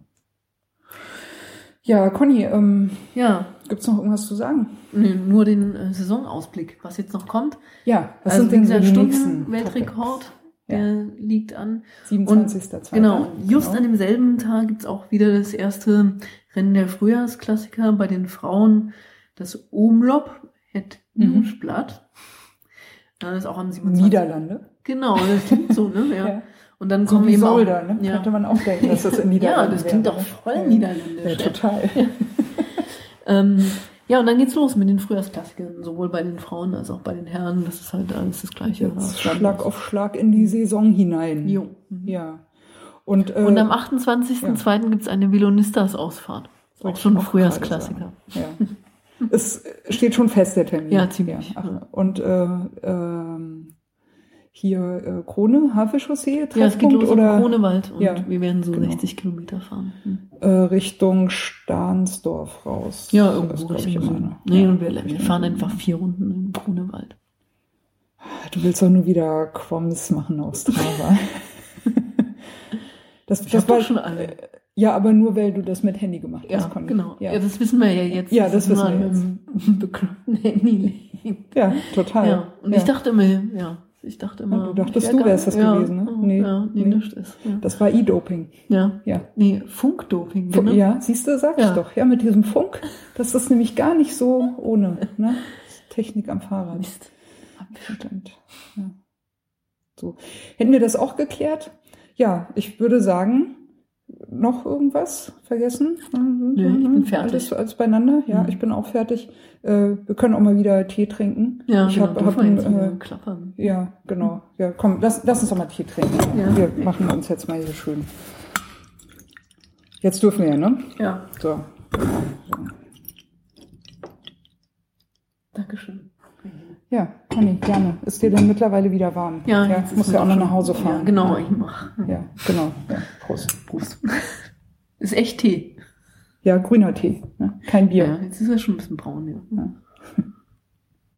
ja Conny, ähm, Ja. gibt's noch irgendwas zu sagen? Nee, nur den äh, Saisonausblick, was jetzt noch kommt. Ja, was also sind denn so die nächsten Stundenweltrekord, Topics? der liegt an. 27.2. Genau, just Genau. an demselben Tag gibt's auch wieder das erste Rennen der Frühjahrsklassiker bei den Frauen, das Umlop het Mhm. Nieuwsblad. Das ist auch am 27. Niederlande. Genau, das klingt so, ne? Ja. Ja. Und dann So kommen wie eben auch, Solda, ne? ja. Könnte man auch denken, dass das in ja, Niederlanden das klingt wäre, doch ne? voll Ja. niederländisch. Ja, total. Ähm, ja, und dann geht's los mit den Frühjahrsklassikern, sowohl bei den Frauen als auch bei den Herren. Das ist halt alles das Gleiche. Ja, Schlag auf Schlag in die Saison hinein. Jo. Mhm. Ja. Und, äh, Und am 28.02. gibt's eine Vilonistas-Ausfahrt. Auch schon ein auch Frühjahrsklassiker. ja. Es steht schon fest, der Termin. Ja, ziemlich. Ach, und äh, ähm, hier äh, Krone, Havelchaussee, Ja, es geht Treffpunkt los oder Kronewald und Ja, wir werden so genau. 60 Kilometer fahren. Hm. äh, Richtung Stahnsdorf raus. Ja, Das irgendwo Richtung ich, immer, ne? Nee, Ja. und wir, wir fahren einfach vier Runden in Kronewald. Du willst doch nur wieder Quoms machen auf Strava. das, Ich das war schon alle. Ja, aber nur weil du das mit Handy gemacht hast. Ja, genau. Ja. Ja, das wissen wir ja jetzt. Ja, das nur wissen wir an einem bekloppten Handy ja total. Ja, und ja. ich dachte immer, ja, ich dachte immer. Ja, du dachtest, du wär wärst das ja, gewesen, ne? Ja, Nee, ja, nee, nee. ist. Ja. das war E-Doping. ja. Ja. Nee, Funkdoping, Fu- genau. Ja, siehst du, sag ich doch. Ja, mit diesem Funk, das ist nämlich gar nicht so ohne. Ne? Technik am Fahrrad. Mist. Stimmt. Ja. So. Hätten wir das auch geklärt? Ja, ich würde sagen, noch irgendwas vergessen? Nö, ich bin fertig. Alles, alles beieinander? Ja, Mhm. ich bin auch fertig. Äh, wir können auch mal wieder Tee trinken. Ja, ich genau, hab, dürfen hab wir ein, jetzt wieder äh, klappern. ja, genau. Ja, komm, lass, lass uns doch mal Tee trinken. Ja. Wir machen uns jetzt mal hier schön. Jetzt dürfen wir ja, ne? Ja, So. Dankeschön. Ja, Conny, gerne. Ist dir denn mittlerweile wieder warm? Ja, ja jetzt mir ja auch noch nach Hause fahren. Ja, genau, ich mach. Ja, genau. Ja, Prost. Prost. Ist echt Tee. Ja, grüner Tee, ne? kein Bier. Ja, jetzt ist er schon ein bisschen braun, ja. Ja.